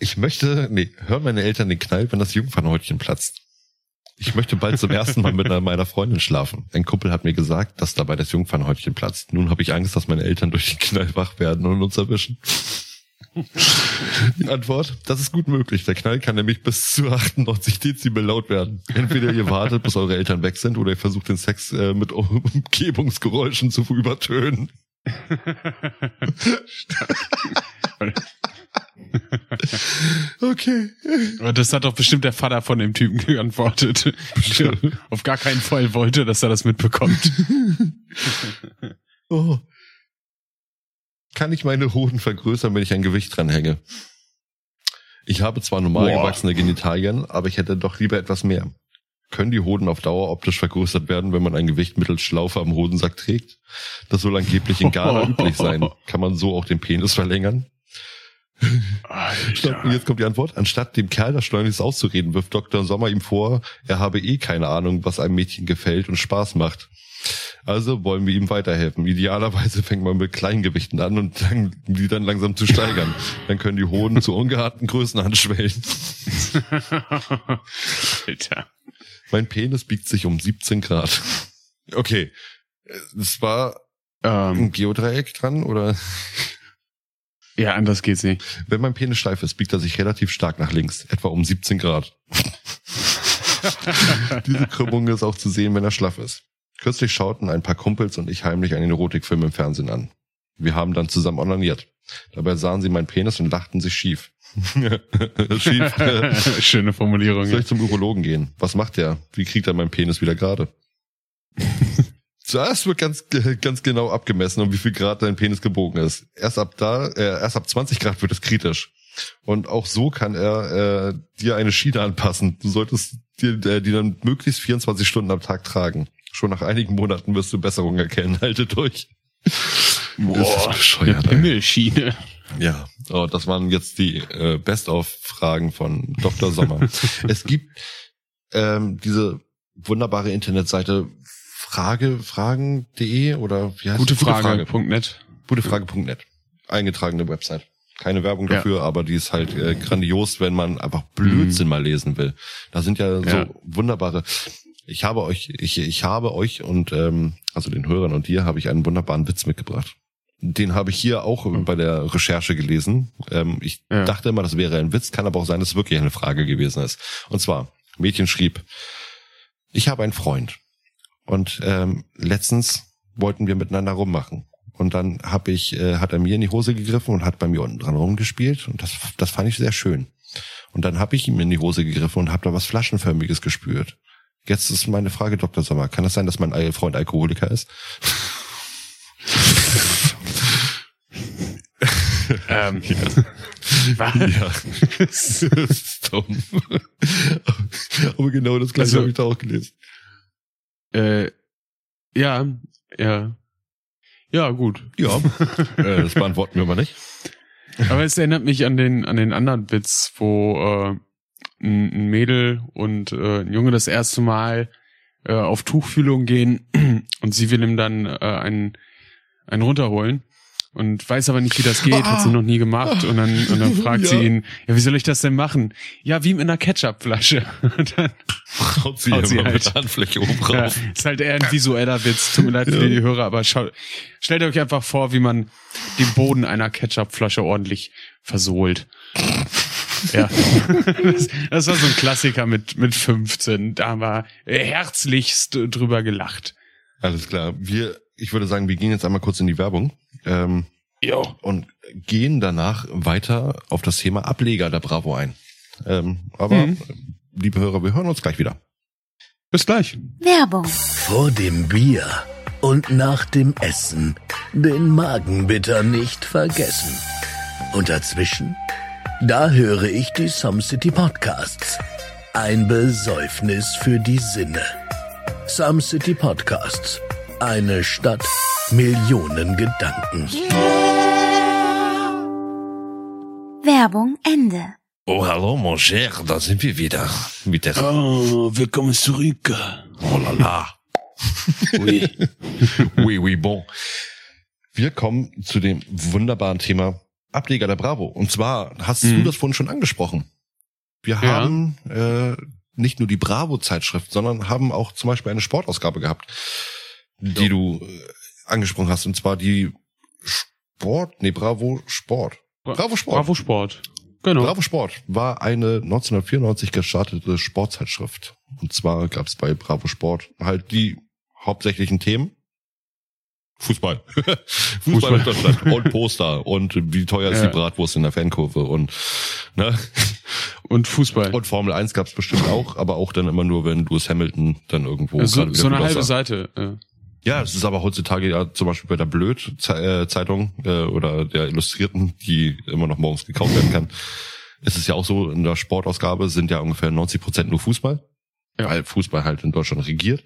ich möchte, nee, hören meine Eltern den Knall, wenn das Jungfernhäutchen platzt. Ich möchte bald zum ersten Mal mit einer meiner Freundin schlafen. Ein Kumpel hat mir gesagt, dass dabei das Jungfernhäutchen platzt. Nun habe ich Angst, dass meine Eltern durch den Knall wach werden und uns erwischen. Die Antwort, das ist gut möglich. Der Knall kann nämlich bis zu 98 Dezibel laut werden. Entweder ihr wartet, bis eure Eltern weg sind, oder ihr versucht den Sex äh, mit Umgebungsgeräuschen zu übertönen. Okay. Aber das hat doch bestimmt der Vater von dem Typen geantwortet. Der auf gar keinen Fall wollte, dass er das mitbekommt. Oh. Kann ich meine Hoden vergrößern, wenn ich ein Gewicht dranhänge? Ich habe zwar normal Boah. gewachsene Genitalien, aber ich hätte doch lieber etwas mehr. Können die Hoden auf Dauer optisch vergrößert werden, wenn man ein Gewicht mittels Schlaufe am Hodensack trägt? Das soll angeblich in Ghana üblich sein. Kann man so auch den Penis verlängern? Stopp, jetzt kommt die Antwort. Anstatt dem Kerl das schleunigst auszureden, wirft Dr. Sommer ihm vor, er habe eh keine Ahnung, was einem Mädchen gefällt und Spaß macht. Also wollen wir ihm weiterhelfen. Idealerweise fängt man mit Kleingewichten an und dann, die dann langsam zu steigern. Dann können die Hoden zu ungeahnten Größen anschwellen. Alter. Mein Penis biegt sich um 17 Grad. Okay. Es war ein Ähm, Geodreieck dran oder? ja, anders geht's nicht. Wenn mein Penis steif ist, biegt er sich relativ stark nach links, etwa um 17 Grad. Diese Krümmung ist auch zu sehen, wenn er schlaff ist. Kürzlich schauten ein paar Kumpels und ich heimlich einen Erotikfilm im Fernsehen an. Wir haben dann zusammen onaniert. Dabei sahen sie meinen Penis und lachten sich schief. schief. Äh, Schöne Formulierung. soll ich zum Urologen gehen? Was macht der? Wie kriegt er meinen Penis wieder gerade? Zuerst wird ganz, ganz genau abgemessen, um wie viel Grad dein Penis gebogen ist. Erst ab da, äh, erst ab 20 Grad wird es kritisch. Und auch so kann er äh, dir eine Schiene anpassen. Du solltest dir äh, die dann möglichst 24 Stunden am Tag tragen. Schon nach einigen Monaten wirst du Besserung erkennen. Halte durch. Boah, Das ist bescheuert. Pimmelschiene. Ja, oh, das waren jetzt die äh, Best-of-Fragen von Dr. Sommer. es gibt ähm, diese wunderbare Internetseite Frage, Fragen.de oder wie heißt Gute es? Frage. Punkt net. Gutefrage.net. Eingetragene Website. Keine Werbung Ja. dafür, aber die ist halt äh, grandios, wenn man einfach Blödsinn mal lesen will. Da sind ja so Ja. wunderbare. Ich habe euch, ich, ich habe euch und ähm, also den Hörern und dir habe ich einen wunderbaren Witz mitgebracht. Den habe ich hier auch bei der Recherche gelesen. Ähm, ich Ja. dachte immer, das wäre ein Witz, kann aber auch sein, dass es wirklich eine Frage gewesen ist. Und zwar, Mädchen schrieb, ich habe einen Freund und ähm, letztens wollten wir miteinander rummachen. Und dann hab ich, äh, hat er mir in die Hose gegriffen und hat bei mir unten dran rumgespielt. Und das, das fand ich sehr schön. Und dann habe ich ihm in die Hose gegriffen und habe da was Flaschenförmiges gespürt. Jetzt ist meine Frage, Dr. Sommer, kann das sein, dass mein Freund Alkoholiker ist? Ähm, was? Ja, das ist dumm. Aber genau das gleiche Also- habe ich da auch gelesen. Äh, ja, ja. Ja, gut. Ja, äh, das beantworten wir aber nicht. Aber es erinnert mich an den, an den anderen Witz, wo äh, ein, Mädel und äh, ein Junge das erste Mal äh, auf Tuchfühlung gehen und sie will ihm dann äh, einen, einen runterholen und weiß aber nicht, wie das geht, hat sie noch nie gemacht und dann, und dann fragt sie Ja. ihn, ja, wie soll ich das denn machen? Ja, wie mit einer Ketchupflasche. Und dann, Haut sie Haut sie immer halt. mit der Handfläche oben ja, drauf. ist halt eher ein visueller Witz, tut mir leid für Ja. die Hörer, aber schaut, stellt euch einfach vor, wie man den Boden einer Ketchupflasche ordentlich versohlt. Ja, das, das war so ein Klassiker mit, mit 15. Da haben wir herzlichst drüber gelacht. Alles klar. Wir, ich würde sagen, wir gehen jetzt einmal kurz in die Werbung. Ähm, Jo. und gehen danach weiter auf das Thema Ableger der Bravo ein. Ähm, aber, Mhm. liebe Hörer, wir hören uns gleich wieder. Bis gleich. Werbung. Vor dem Bier und nach dem Essen den Magen bitter nicht vergessen. Und dazwischen? Da höre ich die Some City Podcasts. Ein Besäufnis für die Sinne. Some City Podcasts. Eine Stadt, Millionen Gedanken. Werbung Ende. Oh, hallo, mon cher, da sind wir wieder. Mit der Oh, willkommen zurück. Oh la la. Oui. Oui, oui, bon. Wir kommen zu dem wunderbaren Thema Ableger der Bravo. Und zwar hast Mhm. du das vorhin schon angesprochen. Wir Ja. haben äh, nicht nur die Bravo-Zeitschrift, sondern haben auch zum Beispiel eine Sportausgabe gehabt, die Ja. du äh, angesprochen hast. Und zwar die Sport, nee, Bravo Sport. Bravo Sport. Bravo Sport. Genau. Bravo Sport war eine 1994 gestartete Sportzeitschrift. Und zwar gab es bei Bravo Sport halt die hauptsächlichen Themen. Fußball. Fußball, Fußball. in Deutschland und Poster und wie teuer ist Ja. die Bratwurst in der Fankurve und ne? Und Fußball. und Formel 1 gab es bestimmt auch, aber auch dann immer nur, wenn Lewis Hamilton dann irgendwo so, gerade wieder so eine halbe. Seite. Ja. Ja, es ist aber heutzutage ja zum Beispiel bei der Blöd-Zeitung äh, oder der Illustrierten, die immer noch morgens gekauft werden kann. Es ist ja auch so, in der Sportausgabe sind ja ungefähr 90 Prozent nur Fußball, Ja. weil Fußball halt in Deutschland regiert.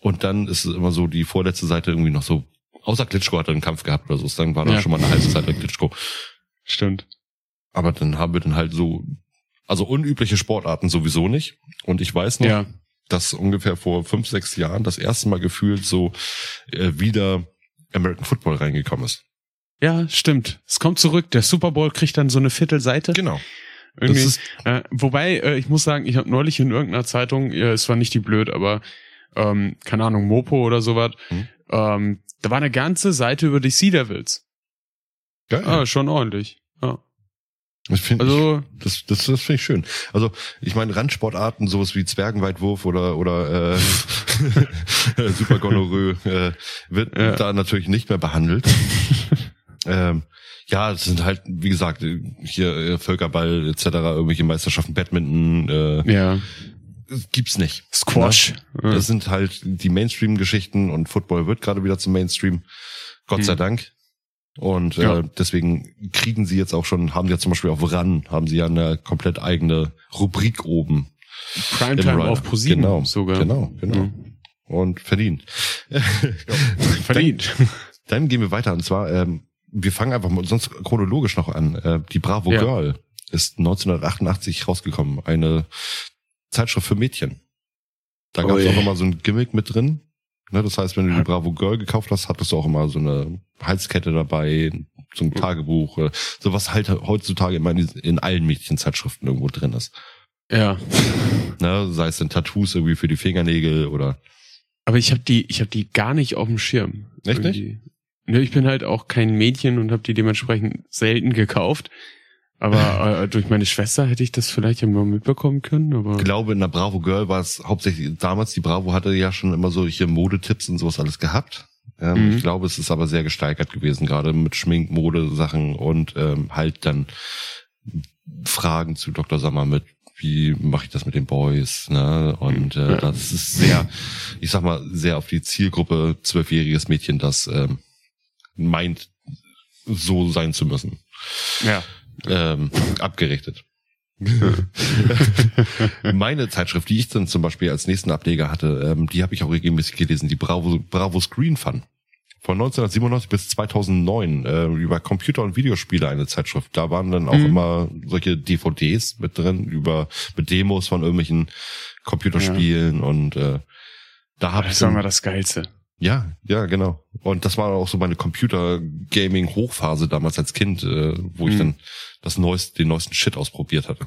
Und dann ist es immer so die vorletzte Seite irgendwie noch so, außer Klitschko hat er einen Kampf gehabt oder so, dann war da Ja. schon mal eine halbe Seite Klitschko. Stimmt. Aber dann haben wir dann halt so, also unübliche Sportarten sowieso nicht. Und ich weiß noch, Ja. dass ungefähr vor fünf, sechs Jahren das erste Mal gefühlt so äh, wieder American Football reingekommen ist. Ja, stimmt. Es kommt zurück. Der Super Bowl kriegt dann so eine Viertelseite. Genau. Irgendwie. Ist, Äh, wobei, äh, ich muss sagen, ich habe neulich in irgendeiner Zeitung, ja, es war nicht die blöd, aber ähm, keine Ahnung, Mopo oder sowas, Hm. ähm, da war eine ganze Seite über die Sea Devils. geil. Ah, schon ordentlich. Ja. das finde Also, ich, das, das, das finde ich schön. Also, ich meine, Randsportarten, sowas wie Zwergenweitwurf oder, oder äh, Super Gonorrhoe, äh, wird Ja. da natürlich nicht mehr behandelt. ähm, ja, es sind halt, wie gesagt, hier äh, Völkerball etc., irgendwelche Meisterschaften, Badminton, äh, ja, gibt's nicht. Squash. Ja. Das sind halt die Mainstream-Geschichten und Football wird gerade wieder zum Mainstream. Gott sei Hm. Dank. Und Ja. äh, deswegen kriegen sie jetzt auch schon, haben ja zum Beispiel auf RAN, haben sie ja eine komplett eigene Rubrik oben. Primetime auf ProSieben Genau, sogar. genau, genau. Ja. Und verdient. Verdient. Dann gehen wir weiter und zwar, ähm, wir fangen einfach mal sonst chronologisch noch an. Äh, die Bravo Ja. Girl ist 1988 rausgekommen, eine Zeitschrift für Mädchen. Da gab es auch immer so ein Gimmick mit drin. Ne, das heißt, wenn du die Bravo Girl gekauft hast, hattest du auch immer so eine Halskette dabei, so ein Tagebuch, äh, so was halt heutzutage immer in, in allen Mädchenzeitschriften irgendwo drin ist. Ja. Ne, sei es dann Tattoos irgendwie für die Fingernägel oder Aber ich habe die, ich habe die gar nicht auf dem Schirm. Echt nicht? Irgendwie. Ne, ich bin halt auch kein Mädchen und habe die dementsprechend selten gekauft. Aber äh, durch meine Schwester hätte ich das vielleicht ja mal mitbekommen können. Aber Ich glaube, in der Bravo Girl war es hauptsächlich damals, die Bravo hatte ja schon immer solche Modetipps und sowas alles gehabt. Ähm, Mhm. Ich glaube, es ist aber sehr gesteigert gewesen, gerade mit Schmink, Modesachen und ähm, halt dann Fragen zu Dr. Sommer mit, wie mache ich das mit den Boys, ne? Und äh, das ist sehr, ich sag mal, sehr auf die Zielgruppe zwölfjähriges Mädchen, das ähm, meint, so sein zu müssen, ja. Ähm, abgerichtet. Meine Zeitschrift, die ich dann zum Beispiel als nächsten Ableger hatte, ähm, die habe ich auch regelmäßig gelesen, die Bravo, Bravo Screen Fun. Von 1997 bis 2009 äh, über Computer- und Videospiele eine Zeitschrift. Da waren dann auch Mhm. immer solche DVDs mit drin, über mit Demos von irgendwelchen Computerspielen und äh, da habe ich Das war dann, mal das Geilste. Ja, ja, genau. Und das war auch so meine Computer-Gaming-Hochphase damals als Kind, äh, wo ich Mhm. dann das neueste, den neuesten Shit ausprobiert hatte.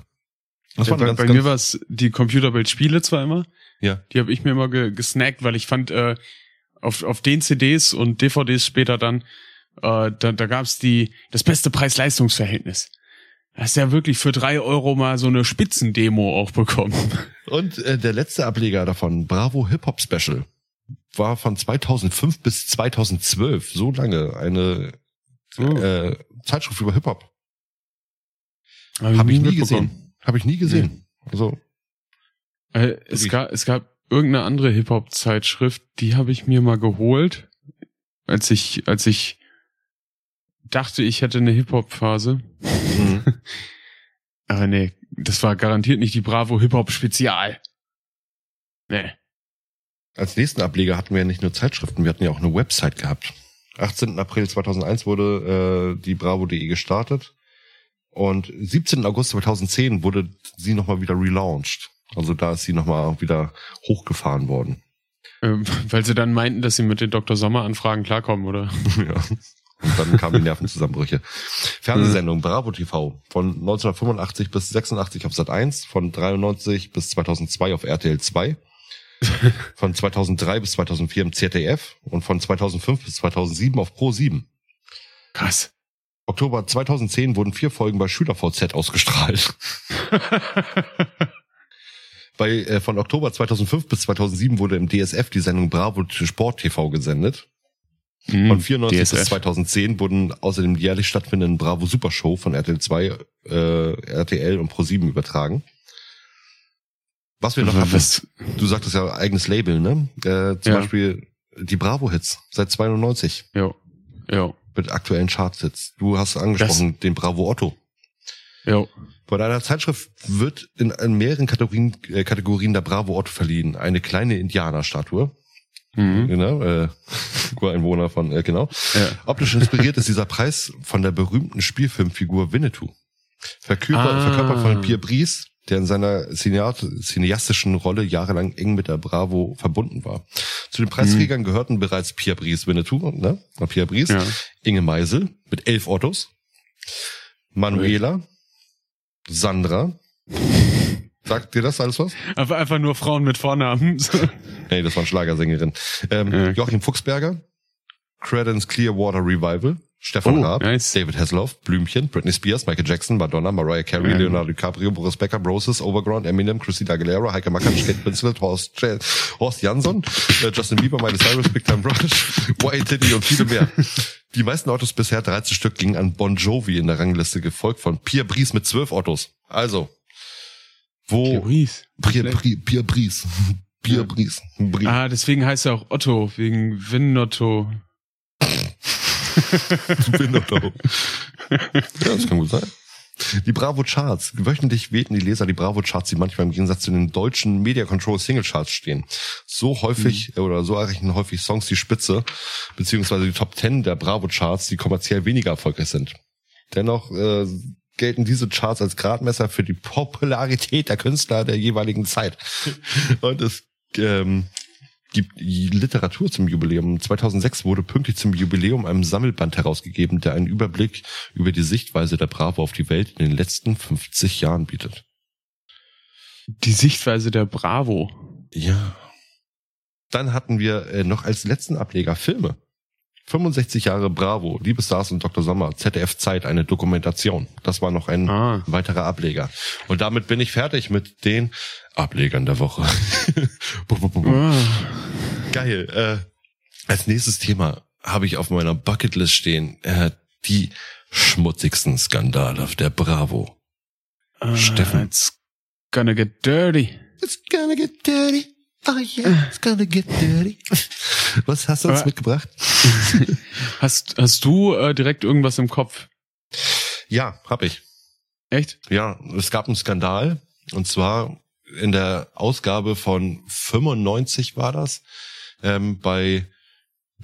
Das Ja, war bei ganz, bei ganz, mir war es die Computerbildspiele zwar immer. Ja. Die habe ich mir immer ge gesnackt, weil ich fand, äh, auf, auf den CDs und DVDs später dann, äh, da, da gab's die das beste Preis-Leistungs-Verhältnis. Hast ja wirklich für drei Euro mal so eine Spitzendemo auch bekommen. Und äh, der letzte Ableger davon, Bravo Hip Hop Special, war von 2005 bis 2012, so lange, eine Oh. äh, Zeitschrift über Hip Hop. Hab Habe ich nie gesehen. Habe ich nie gesehen. Also, Äh, es, gab, es gab irgendeine andere Hip-Hop-Zeitschrift, die habe ich mir mal geholt, als ich, als ich dachte, ich hätte eine Hip-Hop-Phase. Mhm. Aber nee, das war garantiert nicht die Bravo Hip-Hop-Spezial. Nee. Als nächsten Ableger hatten wir ja nicht nur Zeitschriften, wir hatten ja auch eine Website gehabt. 18. April 2001 wurde äh, die Bravo.de gestartet und 17. August 2010 wurde sie nochmal wieder relaunched. Also da ist sie nochmal wieder hochgefahren worden. Ähm, weil sie dann meinten, dass sie mit den Dr. Sommer-Anfragen klarkommen, oder? ja. Und dann kamen die Nervenzusammenbrüche. Fernsehsendung Bravo TV von 1985 bis 86 auf Sat 1, von 93 bis 2002 auf RTL 2, von 2003 bis 2004 im ZDF und von 2005 bis 2007 auf Pro 7. Krass. Oktober 2010 wurden vier Folgen bei SchülerVZ ausgestrahlt. bei, äh, von Oktober 2005 bis 2007 wurde im DSF die Sendung Bravo Sport TV gesendet. Hm, Von 94 bis DSF. 2010 wurden außerdem die jährlich stattfindenden Bravo Super Show von RTL 2, äh, RTL und Pro7 übertragen. Was wir noch haben, Was? du sagtest ja eigenes Label, ne? Äh, zum Ja. Beispiel die Bravo-Hits seit 92 Jo. Jo. mit aktuellen Charts-Hits. Du hast angesprochen den Bravo Otto. Jo. Bei deiner Zeitschrift wird in, in mehreren Kategorien, äh, Kategorien der Bravo Otto verliehen. Eine kleine Indianerstatue, Mhm. genau, äh, Ureinwohner von, äh, genau. Ja. Optisch inspiriert ist dieser Preis von der berühmten Spielfilmfigur Winnetou. Verkörpert, Ah. verkörpert von Pierre Brice, der in seiner cineastischen Rolle jahrelang eng mit der Bravo verbunden war. Zu den Preisträgern gehörten bereits Pierre Brice Winnetou, ne? Pierre Brice, Ja. Inge Meisel mit elf Ottos, Manuela, Sandra. Sagt dir das alles was? Einfach, einfach nur Frauen mit Vornamen. Nee, das war eine Schlagersängerin. Ähm, Ja. Joachim Fuchsberger, Credence Clearwater Revival, Stefan Oh, Raab, nice. David Hasselhoff, Blümchen, Britney Spears, Michael Jackson, Madonna, Mariah Carey, Ja. Leonardo DiCaprio, Boris Becker, Broses, Overground, Eminem, Christina Aguilera, Heike Mackert, Kate Winslet, Horst, Horst Jansson, äh, Justin Bieber, Miley Cyrus, Big Time Rush, White Titty und viele mehr. Die meisten Autos bisher, 13 Stück, gingen an Bon Jovi in der Rangliste, gefolgt von Pierre Brice mit 12 Autos. Also, wo... Pierre, Pierre, Pierre Brice. Pierre. Brice. Brice. Ah, deswegen heißt er auch Otto, wegen Winnotto. Window. ja, das kann gut sein. Die Bravo Charts. Wöchentlich wählten die Leser die Bravo Charts, die manchmal im Gegensatz zu den deutschen Media Control Single Charts stehen. So häufig oder so erreichen häufig Songs die Spitze, beziehungsweise die Top 10 der Bravo Charts, die kommerziell weniger erfolgreich sind. Dennoch äh, gelten diese Charts als Gradmesser für die Popularität der Künstler der jeweiligen Zeit. Und es ähm, gibt Literatur zum Jubiläum. 2006 wurde pünktlich zum Jubiläum ein Sammelband herausgegeben, der einen Überblick über die Sichtweise der Bravo auf die Welt in den letzten 50 Jahren bietet. Die Sichtweise der Bravo. Ja. Dann hatten wir äh, noch als letzten Ableger Filme. 65 Jahre Bravo, Liebestars und Dr. Sommer, ZDF Zeit, eine Dokumentation. Das war noch ein Ah. weiterer Ableger. Und damit bin ich fertig mit den Ablegern der Woche. Ah. Geil. Äh, als nächstes Thema habe ich auf meiner Bucketlist stehen äh, die schmutzigsten Skandale auf der Bravo. Ah, Steffen. It's gonna get dirty. It's gonna get dirty. Oh yeah, it's gonna get dirty. Was hast du uns mitgebracht? Hast, hast du äh, direkt irgendwas im Kopf? Ja, hab ich. Echt? Ja, es gab einen Skandal und zwar in der Ausgabe von 95 war das ähm, bei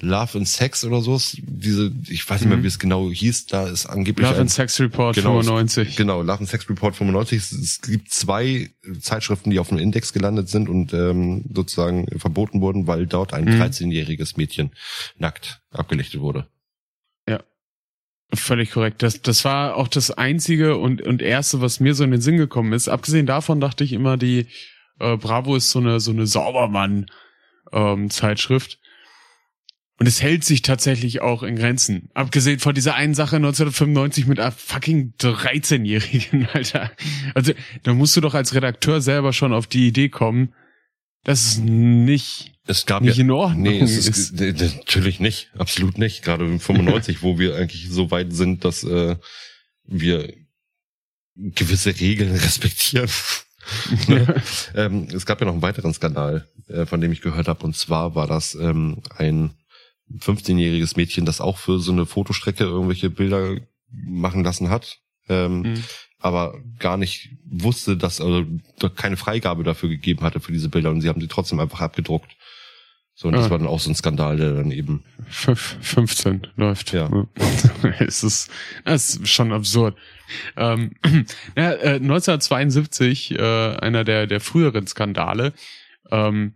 Love and Sex oder so. Diese, ich weiß nicht mehr, Mhm. wie es genau hieß. Da ist angeblich Love ein, and Sex Report Genau, 95. Genau, Love and Sex Report 95. Es, es gibt zwei Zeitschriften, die auf dem Index gelandet sind und ähm, sozusagen verboten wurden, weil dort ein Mhm. 13-jähriges Mädchen nackt abgelichtet wurde. Völlig korrekt. Das, das war auch das einzige und, und erste, was mir so in den Sinn gekommen ist. Abgesehen davon dachte ich immer, die äh, Bravo ist so eine, so eine Saubermann-Zeitschrift. Und es hält sich tatsächlich auch in Grenzen. Abgesehen von dieser einen Sache 1995 mit einem fucking 13-Jährigen, Alter. Also, da musst du doch als Redakteur selber schon auf die Idee kommen, dass es nicht, Es gab nicht ja, in Ordnung Nee, es ist. ist, natürlich nicht. Absolut nicht. Gerade in 95, wo wir eigentlich so weit sind, dass äh, wir gewisse Regeln respektieren. Ne? ähm, es gab ja noch einen weiteren Skandal, äh, von dem ich gehört habe. Und zwar war das ähm, ein 15-jähriges Mädchen, das auch für so eine Fotostrecke irgendwelche Bilder machen lassen hat. Ähm, Mhm. aber gar nicht wusste, dass also keine Freigabe dafür gegeben hatte für diese Bilder und sie haben sie trotzdem einfach abgedruckt. So, und das Ah. war dann auch so ein Skandal, der dann eben. Fünf- 15 läuft. Ja. es ist, das ist schon absurd. Ähm, ja, äh, 1972, äh, einer der, der früheren Skandale, ähm,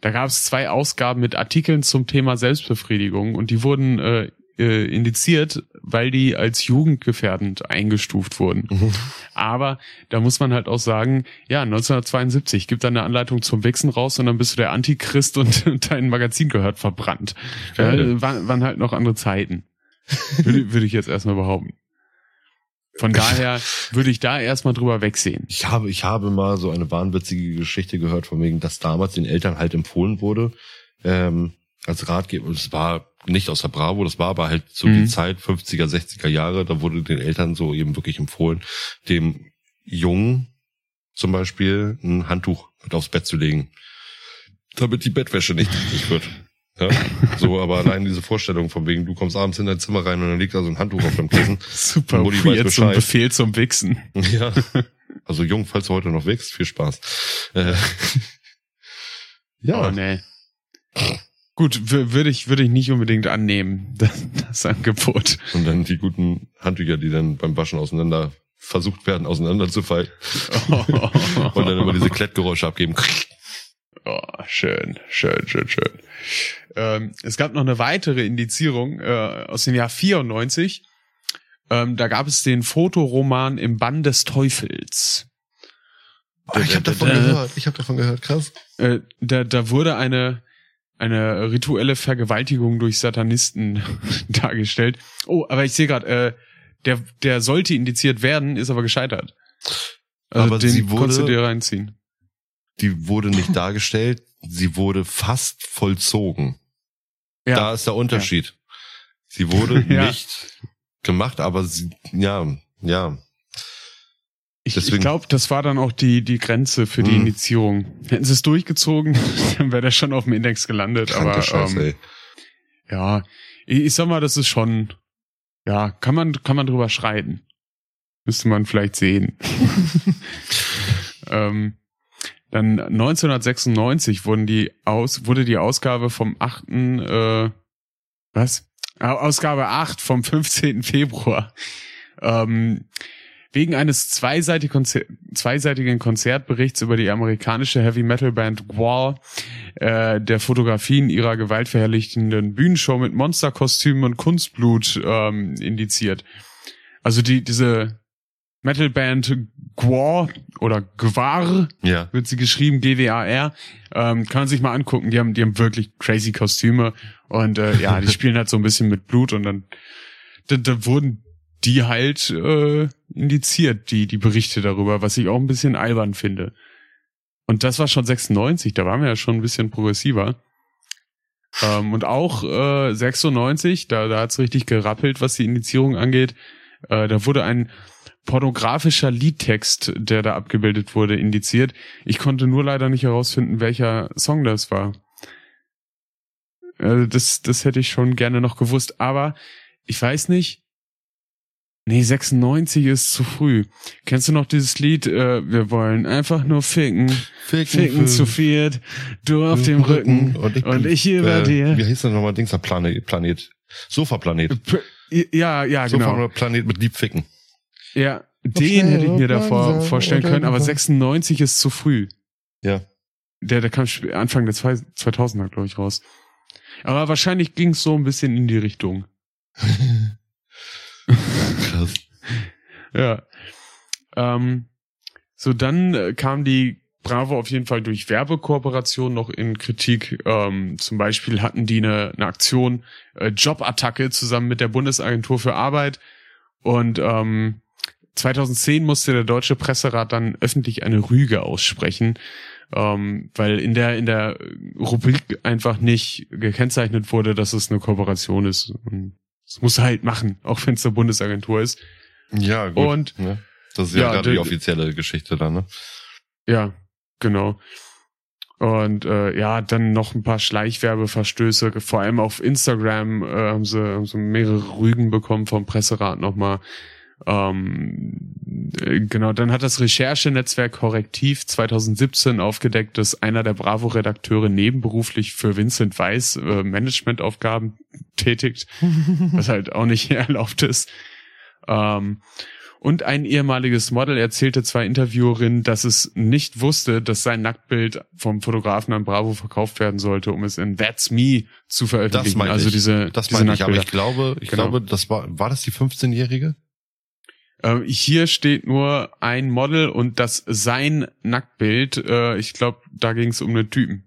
da gab es zwei Ausgaben mit Artikeln zum Thema Selbstbefriedigung und die wurden äh, äh, indiziert, weil die als jugendgefährdend eingestuft wurden. Aber da muss man halt auch sagen, ja, 1972 gibt da eine Anleitung zum Wichsen raus und dann bist du der Antichrist und dein Magazin gehört verbrannt. Geil. waren, waren halt noch andere Zeiten. Würde, würde ich jetzt erstmal behaupten. Von daher würde ich da erstmal drüber wegsehen. Ich habe, ich habe mal so eine wahnwitzige Geschichte gehört, von wegen, dass damals den Eltern halt empfohlen wurde, ähm, als Ratgeber, und es war nicht aus der Bravo, das war aber halt so Mhm. die Zeit, 50er, 60er Jahre, da wurde den Eltern so eben wirklich empfohlen, dem Jungen zum Beispiel ein Handtuch mit aufs Bett zu legen, damit die Bettwäsche nicht dreckig wird. Ja, so, aber allein diese Vorstellung von wegen, du kommst abends in dein Zimmer rein und dann liegt da so ein Handtuch auf deinem Kissen. Super Mutti weiß weird zum Bescheid. Befehl zum Wichsen. Ja. Also jung, falls du heute noch wächst, viel Spaß. Äh, ja, Oh, nee. Gut, wür- würde ich, würde ich nicht unbedingt annehmen, das, das Angebot. und dann die guten Handtücher, die dann beim Waschen auseinander versucht werden, auseinanderzufallen und dann immer diese Klettgeräusche abgeben. Oh, schön, schön, schön, schön. Ähm, es gab noch eine weitere Indizierung äh, aus dem Jahr 94. Ähm, da gab es den Fotoroman im Bann des Teufels. Ah, ich habe davon gehört, ich habe davon gehört, krass. Äh, da, da wurde eine, eine rituelle Vergewaltigung durch Satanisten dargestellt. Oh, aber ich sehe gerade, äh, der, der sollte indiziert werden, ist aber gescheitert. Also Aber den sie wurde- konntest du dir reinziehen. Die wurde nicht dargestellt, sie wurde fast vollzogen. Ja. Da ist der Unterschied. Sie wurde Ja. nicht gemacht, aber sie, ja, ja. Ich, ich glaube, das war dann auch die, die Grenze für die Hm. Indizierung. Hätten sie es durchgezogen, dann wäre der schon auf dem Index gelandet. Kranker aber Scheiß, ähm, ja, ich, ich sag mal, das ist schon, ja, kann man, kann man drüber schreiten. Müsste man vielleicht sehen. ähm, dann 1996 wurden die aus, wurde die Ausgabe vom 8. Äh, was? Ausgabe 8 vom 15. Februar. Ähm, wegen eines zweiseitig Konzer zweiseitigen Konzertberichts über die amerikanische Heavy Metal Band Gwar, äh, der Fotografien ihrer gewaltverherrlichenden Bühnenshow mit Monsterkostümen und Kunstblut ähm, indiziert. Also die diese Metalband Gwar oder Gwar Ja. wird sie geschrieben, G-W-A-R. Ähm, kann man sich mal angucken. Die haben, die haben wirklich crazy Kostüme und äh, ja, die spielen halt so ein bisschen mit Blut und dann da, da wurden die halt äh, indiziert, die die Berichte darüber, was ich auch ein bisschen albern finde. Und das war schon 96, da waren wir ja schon ein bisschen progressiver. Ähm, und auch äh, 96, da, da hat's richtig gerappelt, was die Indizierung angeht. Äh, da wurde ein pornografischer Liedtext, der da abgebildet wurde, indiziert. Ich konnte nur leider nicht herausfinden, welcher Song das war. Äh, das, das hätte ich schon gerne noch gewusst, aber ich weiß nicht. Nee, 96 ist zu früh. Kennst du noch dieses Lied? Äh, wir wollen einfach nur ficken. Ficken zu viert. Du auf dem Rücken. und ich, Und ich über äh, dir. Wie heißt denn nochmal Dings, Planet? Planet. Sofa-Planet. Ja, ja, genau. Sofa-Planet mit Liebficken. Ja, den hätte ich mir davor vorstellen können, aber 96 ist zu früh. Ja. Der, der kam Anfang der zwei- 2000er, glaube ich, raus. Aber wahrscheinlich ging es so ein bisschen in die Richtung. Krass. Ja. Ähm, so, dann äh, kam die Bravo auf jeden Fall durch Werbekooperation noch in Kritik. Ähm, zum Beispiel hatten die eine, eine Aktion äh, Jobattacke zusammen mit der Bundesagentur für Arbeit. Und ähm, 2010 musste der Deutsche Presserat dann öffentlich eine Rüge aussprechen, ähm, weil in der in der Rubrik einfach nicht gekennzeichnet wurde, dass es eine Kooperation ist. Und das muss er halt machen, auch wenn es eine Bundesagentur ist. Ja, gut. Und ne? Das ist ja, ja, gerade die offizielle Geschichte da, ne? Ja, genau. Und äh, ja, dann noch ein paar Schleichwerbeverstöße, vor allem auf Instagram äh, haben, sie, haben sie mehrere Rügen bekommen vom Presserat nochmal. Ähm, äh, genau, dann hat das Recherchenetzwerk Korrektiv 2017 aufgedeckt, dass einer der Bravo-Redakteure nebenberuflich für Vincent Weiss äh, Managementaufgaben tätigt, was halt auch nicht erlaubt ist. Ähm, und ein ehemaliges Model erzählte zwei Interviewerinnen, dass es nicht wusste, dass sein Nacktbild vom Fotografen an Bravo verkauft werden sollte, um es in That's Me zu veröffentlichen. Das meine also ich. diese, Das diese meine ich, aber Nacktbilder. ich glaube, ich Genau. glaube, das war, war das die 15-Jährige? Ähm, hier steht nur ein Model und das sein Nacktbild. Äh, ich glaube, da ging es um einen Typen.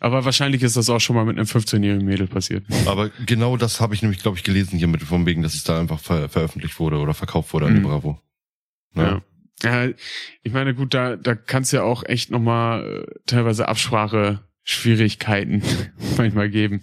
Aber wahrscheinlich ist das auch schon mal mit einem 15-jährigen Mädel passiert. Aber genau das habe ich nämlich, glaube ich, gelesen hier mit von wegen, dass es da einfach ver veröffentlicht wurde oder verkauft wurde an die Mhm. Bravo. Ja. ja. Ich meine, gut, da, da kann es ja auch echt nochmal äh, teilweise Absprache-Schwierigkeiten manchmal geben.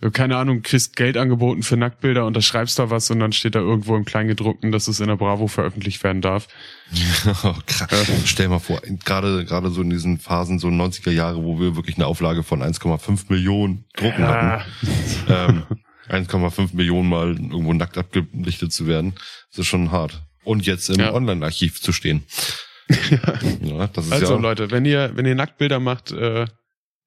So, Keine Ahnung, kriegst Geld angeboten für Nacktbilder, unterschreibst da was und dann steht da irgendwo im Kleingedruckten, dass es in der Bravo veröffentlicht werden darf. Oh, krass. Stell mal vor, gerade gerade so in diesen Phasen, so 90er Jahre, wo wir wirklich eine Auflage von 1,5 Millionen Drucken hatten. Ähm, 1,5 Millionen mal irgendwo nackt abgelichtet zu werden, das ist schon hart. Und jetzt im Ja. Online-Archiv zu stehen. ja, das ist Also ja, Leute, wenn ihr, wenn ihr Nacktbilder macht, äh,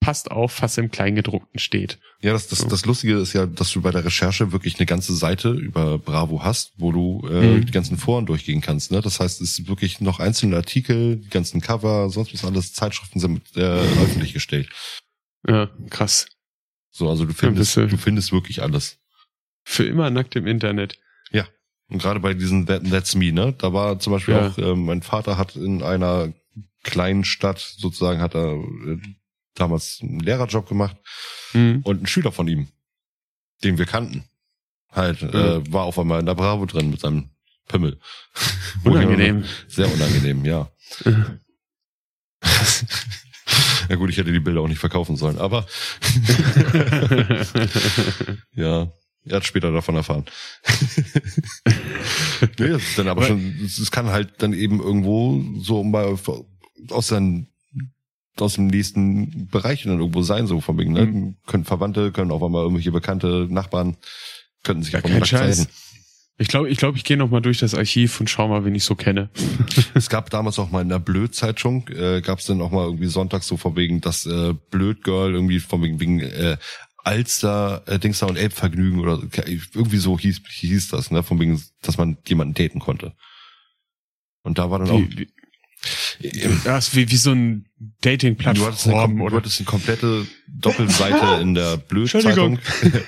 passt auf, was im Kleingedruckten steht. ja das, das, das Lustige ist ja, dass du bei der Recherche wirklich eine ganze Seite über Bravo hast, wo du äh, Mhm. die ganzen Foren durchgehen kannst. Ne? Das heißt, es ist wirklich noch einzelne Artikel, die ganzen Cover, sonst was alles, Zeitschriften sind äh, öffentlich gestellt. Ja, krass. So, also du findest, du- findest wirklich alles. Für immer nackt im Internet. Und gerade bei diesen That, That's Me, ne? Da war zum Beispiel Ja. auch, ähm, mein Vater hat in einer kleinen Stadt sozusagen, hat er äh, damals einen Lehrerjob gemacht Mhm. und ein Schüler von ihm, den wir kannten, halt, Mhm. äh, war auf einmal in der Bravo drin mit seinem Pimmel. Unangenehm. Sehr unangenehm, ja. ja gut, ich hätte die Bilder auch nicht verkaufen sollen, aber ja, er hat später davon erfahren. nee, das ist dann aber schon, es es kann halt dann eben irgendwo so mal aus seinen aus dem nächsten Bereich dann irgendwo sein, so von wegen, ne? Mhm. Können Verwandte, können auf einmal irgendwelche bekannte Nachbarn, könnten sich Ja, kein Scheiß. zeigen. Ich glaube, ich, glaub, ich gehe noch mal durch das Archiv und schau mal, wen ich so kenne. Es gab damals auch mal in der Blöd-Zeitung, äh, gab es dann auch mal irgendwie sonntags so von wegen das äh, Blöd-Girl, irgendwie von wegen, wegen äh, Alster, äh, Dingster und Elbvergnügen oder irgendwie so hieß, hieß das, ne? Von wegen, dass man jemanden daten konnte. Und da war dann auch. Wie, wie, ja, ist wie, wie so ein Du hattest, eine, Dating-Plattform du hattest eine komplette Doppelseite in der Blöd-Zeitung.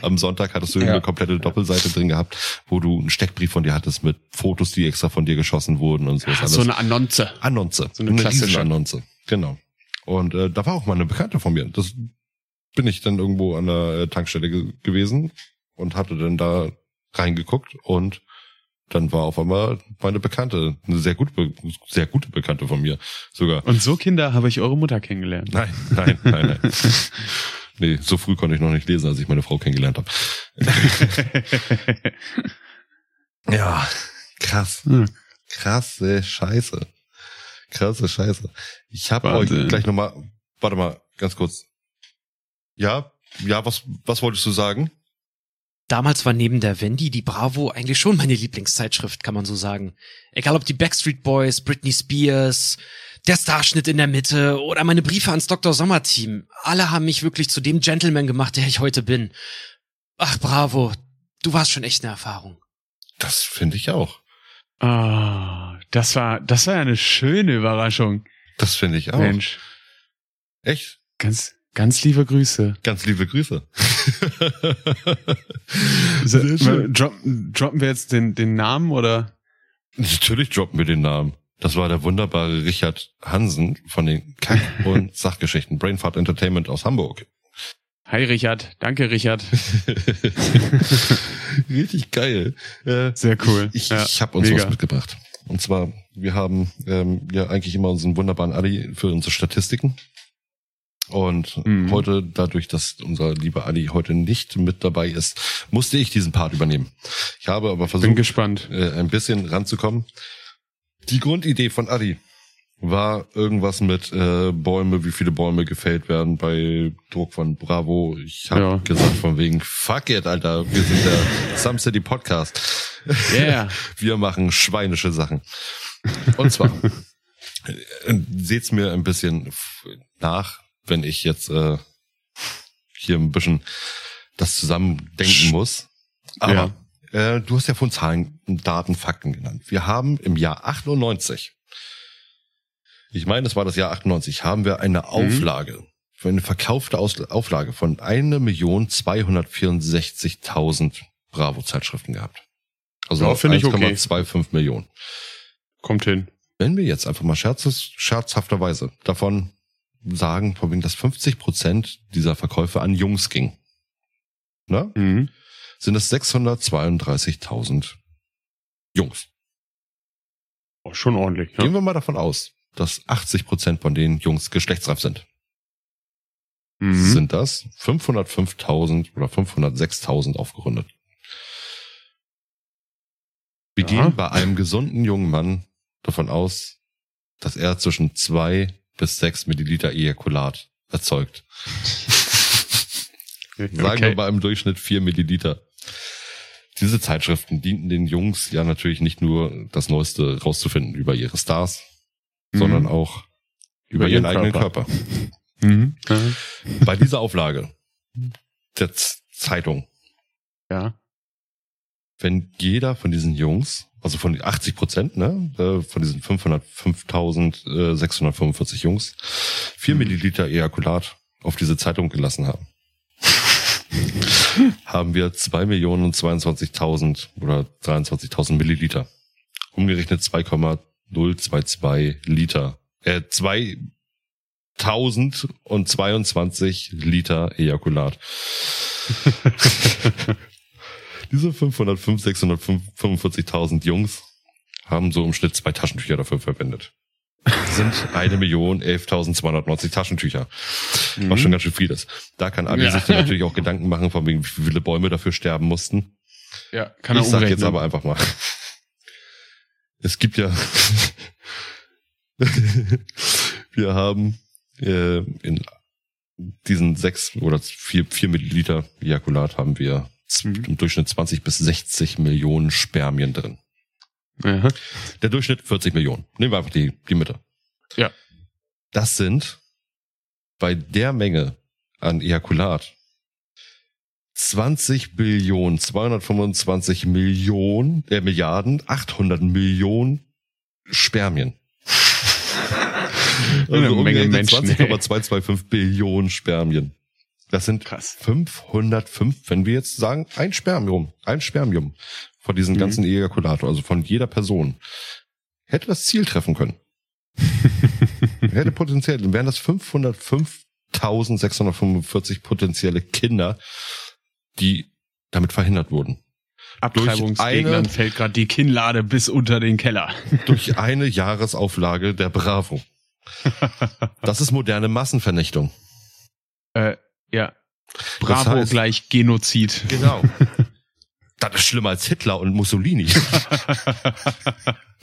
Am Sonntag hattest du Ja. eine komplette Doppelseite drin gehabt, wo du einen Steckbrief von dir hattest mit Fotos, die extra von dir geschossen wurden und sowas Ah, alles. so eine Annonce. Annonce. So eine klassische. Riesenannonce. Genau. Und äh, da war auch mal eine Bekannte von mir. Das bin ich dann irgendwo an der äh, Tankstelle ge gewesen und hatte dann da reingeguckt und dann war auf einmal meine Bekannte, eine sehr gute, sehr gute Bekannte von mir sogar. Und so Kinder habe ich eure Mutter kennengelernt. Nein, nein, nein, nein. Nee, so früh konnte ich noch nicht lesen, als ich meine Frau kennengelernt habe. Ja, krass. Hm. Krasse Scheiße. Krasse Scheiße. Ich habe euch gleich nochmal, warte mal, ganz kurz. Ja, ja, was, was wolltest du sagen? Damals war neben der Wendy die Bravo eigentlich schon meine Lieblingszeitschrift, kann man so sagen. Egal ob die Backstreet Boys, Britney Spears, der Starschnitt in der Mitte oder meine Briefe ans Dr. Sommer-Team. Alle haben mich wirklich zu dem Gentleman gemacht, der ich heute bin. Ach, Bravo. Du warst schon echt eine Erfahrung. Das finde ich auch. Ah, das war, das war ja eine schöne Überraschung. Das finde ich auch. Mensch, Echt? ganz, ganz liebe Grüße. Ganz liebe Grüße. So, droppen, droppen wir jetzt den, den Namen oder? Natürlich droppen wir den Namen. Das war der wunderbare Richard Hansen von den Kack- und Sachgeschichten Brainfart Entertainment aus Hamburg. Hi Richard, danke Richard. Richtig geil. Äh, Sehr cool. Ich, Ja, ich habe uns mega. was mitgebracht. Und zwar, wir haben ähm, ja eigentlich immer unseren wunderbaren Adi für unsere Statistiken. Und Mhm. heute, dadurch, dass unser lieber Adi heute nicht mit dabei ist, musste ich diesen Part übernehmen. Ich habe aber Bin versucht, gespannt. äh, ein bisschen ranzukommen. Die Grundidee von Adi war irgendwas mit äh, Bäume, wie viele Bäume gefällt werden bei Druck von Bravo. Ich habe Ja. gesagt von wegen, fuck it, Alter, wir sind der Some City Podcast. Yeah. Wir machen schweinische Sachen. Und zwar, äh, seht's mir ein bisschen nach, wenn ich jetzt äh, hier ein bisschen das zusammendenken muss. Aber äh, du hast ja von Zahlen, Daten, Fakten genannt. Wir haben im Jahr 98, ich meine, es war das Jahr 98, haben wir eine Auflage, für eine verkaufte Aus Auflage von 1.264.000 Bravo-Zeitschriften gehabt. Also Ja, finde ich okay. 1,25 Millionen. Kommt hin. Wenn wir jetzt einfach mal scherzes, scherzhafterweise davon sagen, von wegen, dass 50 Prozent dieser Verkäufe an Jungs ging, ne? Mhm. sind es 632.000 Jungs. Oh, schon ordentlich. Ja. Gehen wir mal davon aus, dass 80 Prozent von den Jungs geschlechtsreif sind. Mhm. Sind das 505.000 oder 506.000 aufgerundet. Wir Ja. gehen bei einem gesunden jungen Mann davon aus, dass er zwischen zwei bis sechs Milliliter Ejakulat erzeugt. Sagen wir okay. mal im Durchschnitt vier Milliliter. Diese Zeitschriften dienten den Jungs ja natürlich nicht nur das Neueste rauszufinden über ihre Stars, Mhm. sondern auch über, Über ihren, ihren eigenen Körper. Körper. Mhm. Ja. Bei dieser Auflage der Z Zeitung, Ja. Wenn jeder von diesen Jungs, also von 80 Prozent, ne, äh, von diesen 505.645 Jungs, vier Mhm. Milliliter Ejakulat auf diese Zeitung gelassen haben, haben wir zwei Millionen und 22.000 oder 23.000 Milliliter. Umgerechnet 2,022 Liter. Äh, 2022 Liter Ejakulat. Diese 505, 645.000 Jungs haben so im Schnitt zwei Taschentücher dafür verwendet. Sind eine Million 11.290 Taschentücher. Was schon ganz schön viel ist. Da kann Adi Ja. sich dann natürlich auch Gedanken machen, von wegen, wie viele Bäume dafür sterben mussten. Ja, kann er ich sag jetzt aber einfach mal. Es gibt ja, wir haben äh, in diesen sechs oder vier, vier Milliliter Ejakulat haben wir Mhm. im Durchschnitt 20 bis 60 Millionen Spermien drin. Aha. Der Durchschnitt 40 Millionen. Nehmen wir einfach die, die Mitte. Ja. Das sind bei der Menge an Ejakulat 20 Billionen, 225 Millionen, äh, Milliarden, 800 Millionen Spermien. Eine Also Menge umgerechnet Menschen, ey. 20,225 Billionen Spermien. Das sind Krass. 505, wenn wir jetzt sagen, ein Spermium, ein Spermium von diesen Mhm. ganzen Ejakulator, also von jeder Person, hätte das Ziel treffen können. hätte potenziell, dann wären das 505.645 potenzielle Kinder, die damit verhindert wurden. Abtreibungsgegnern eine- fällt gerade die Kinnlade bis unter den Keller. Durch eine Jahresauflage der Bravo. Das ist moderne Massenvernichtung. äh, ja. Bravo heißt- gleich Genozid. Genau. Das ist schlimmer als Hitler und Mussolini.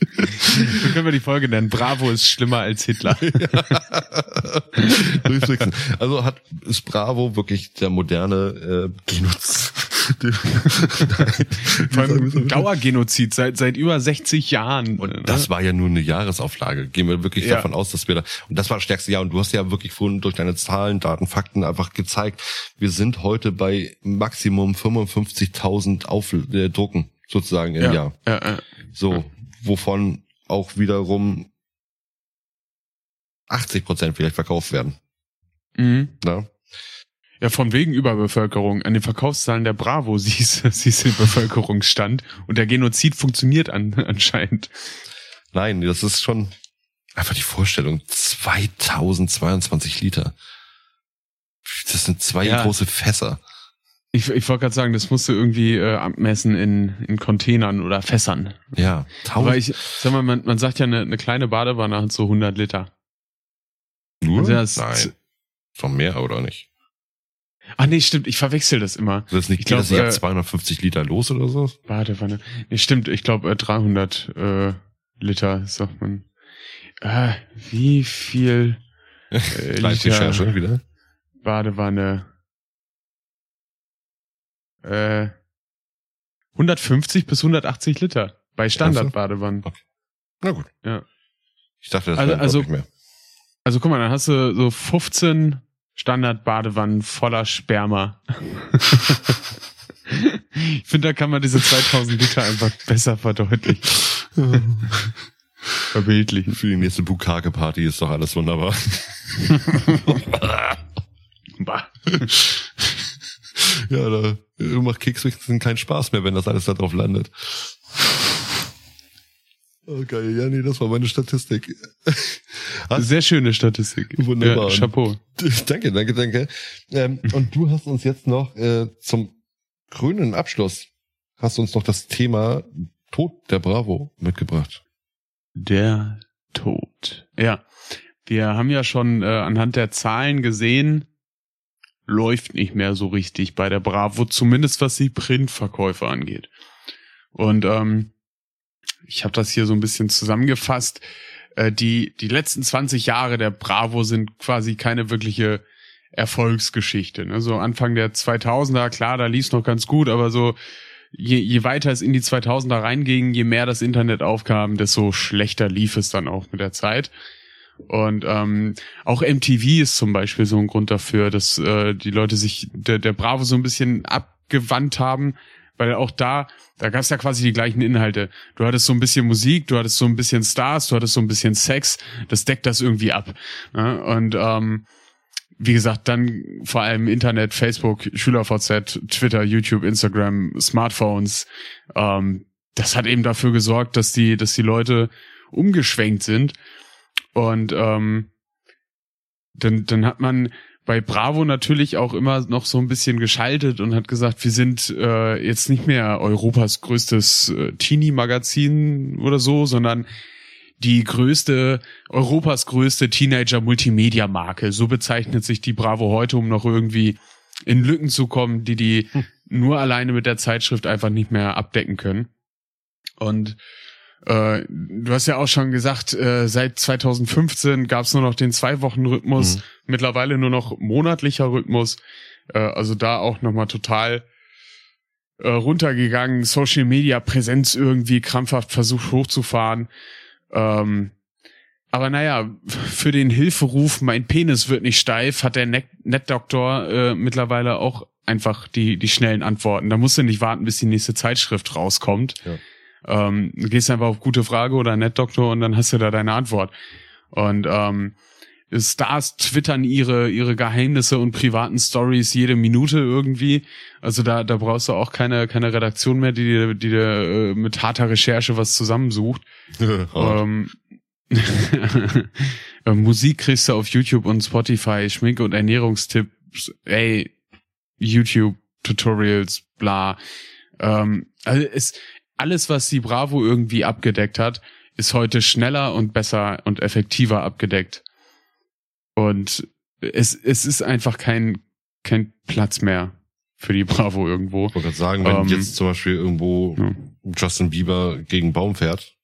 So können wir die Folge nennen. Bravo ist schlimmer als Hitler. Durchfixen. also hat ist Bravo wirklich der moderne äh, Genozid. Vor allem Dauergenozid seit, seit über 60 Jahren. Und das war ja nur eine Jahresauflage. Gehen wir wirklich Ja. davon aus, dass wir da, und das war das stärkste Jahr. Und du hast ja wirklich vorhin durch deine Zahlen, Daten, Fakten einfach gezeigt, wir sind heute bei Maximum 55.000 Auf äh, Drucken sozusagen im ja. Jahr. Ja, ja. So, wovon auch wiederum 80 Prozent vielleicht verkauft werden. Mhm. Ne? Ja, von wegen Überbevölkerung. An den Verkaufszahlen der Bravo siehst du siehst du den Bevölkerungsstand. Und der Genozid funktioniert an, anscheinend. Nein, das ist schon einfach die Vorstellung. 2022 Liter. Das sind zwei Ja. große Fässer. Ich, ich wollte gerade sagen, das musst du irgendwie äh, abmessen in, in Containern oder Fässern. Ja, Aber 1000 ich sag mal, man, man sagt ja, eine, eine kleine Badewanne hat so 100 Liter. nur? Also das- Nein. Doch mehr, oder nicht? Ah nee, stimmt, ich verwechsel das immer. Das ist nicht, Ich das glaub, ab äh, 250 Liter los oder so? Badewanne. Nee, stimmt, ich glaube äh, 300 äh, Liter, sagt man. Äh, wie viel äh, Live-Recherche wieder. Badewanne? Äh, 150 bis 180 Liter bei Standardbadewannen. Na gut. Ja. Ich dachte, das Also- wäre also- nicht mehr. Also guck mal, dann hast du so 15 Standardbadewannen voller Sperma. ich finde, da kann man diese 2000 Liter einfach besser verdeutlichen. Verbildlichen. Für die nächste Bukake-Party ist doch alles wunderbar. Bah. Ja, da macht Keksmixen keinen Spaß mehr, wenn das alles da drauf landet. Oh, geil. Ja, nee, das war meine Statistik. Hast- Sehr schöne Statistik. Wunderbar. Ja, Chapeau. danke, danke, danke. Ähm, und du hast uns jetzt noch äh, zum grünen Abschluss hast uns noch das Thema Tod der Bravo mitgebracht. Der Tod. Ja. Wir haben ja schon äh, anhand der Zahlen gesehen, läuft nicht mehr so richtig bei der Bravo, zumindest was die Printverkäufe angeht. Und ähm, ich habe das hier so ein bisschen zusammengefasst. Äh, die, die letzten 20 Jahre der Bravo sind quasi keine wirkliche Erfolgsgeschichte. Ne? So Anfang der 2000er, klar, da lief noch ganz gut, aber so je, je weiter es in die 2000er reinging, je mehr das Internet aufkam, desto schlechter lief es dann auch mit der Zeit. Und ähm, auch MTV ist zum Beispiel so ein Grund dafür, dass äh, die Leute sich der, der Bravo so ein bisschen abgewandt haben, weil auch da, da gab es ja quasi die gleichen Inhalte. Du hattest so ein bisschen Musik, du hattest so ein bisschen Stars, du hattest so ein bisschen Sex, das deckt das irgendwie ab. Ne? Und ähm, wie gesagt, dann vor allem Internet, Facebook, SchülerVZ, Twitter, YouTube, Instagram, Smartphones. Ähm, das hat eben dafür gesorgt, dass die, dass die Leute umgeschwenkt sind. Und ähm, dann, dann hat man bei Bravo natürlich auch immer noch so ein bisschen geschaltet und hat gesagt, wir sind äh, jetzt nicht mehr Europas größtes äh, Teenie-Magazin oder so, sondern die größte, Europas größte Teenager-Multimedia-Marke. So bezeichnet sich die Bravo heute, um noch irgendwie in Lücken zu kommen, die die nur alleine mit der Zeitschrift einfach nicht mehr abdecken können. Und äh, du hast ja auch schon gesagt, äh, seit 2015 gab es nur noch den Zwei-Wochen-Rhythmus, Mhm. mittlerweile nur noch monatlicher Rhythmus. Äh, also da auch nochmal total äh, runtergegangen, Social Media Präsenz irgendwie krampfhaft versucht hochzufahren. Ähm, aber naja, für den Hilferuf, mein Penis wird nicht steif, hat der Net Netdoktor äh, mittlerweile auch einfach die, die schnellen Antworten. Da musst du nicht warten, bis die nächste Zeitschrift rauskommt. Ja. Ähm, du gehst einfach auf gute Frage oder Netdoktor und dann hast du da deine Antwort. Und ähm, Stars twittern ihre, ihre Geheimnisse und privaten Stories jede Minute irgendwie. Also da, da brauchst du auch keine, keine Redaktion mehr, die dir, die dir äh, mit harter Recherche was zusammensucht. Ähm, äh, Musik kriegst du auf YouTube und Spotify, Schminke und Ernährungstipps, ey, YouTube, Tutorials, bla. Ähm, also es, alles, was die Bravo irgendwie abgedeckt hat, ist heute schneller und besser und effektiver abgedeckt. Und es, es ist einfach kein, kein Platz mehr für die Bravo irgendwo. Ich wollte gerade sagen, wenn Ähm, jetzt zum Beispiel irgendwo Ja. Justin Bieber gegen Baum fährt,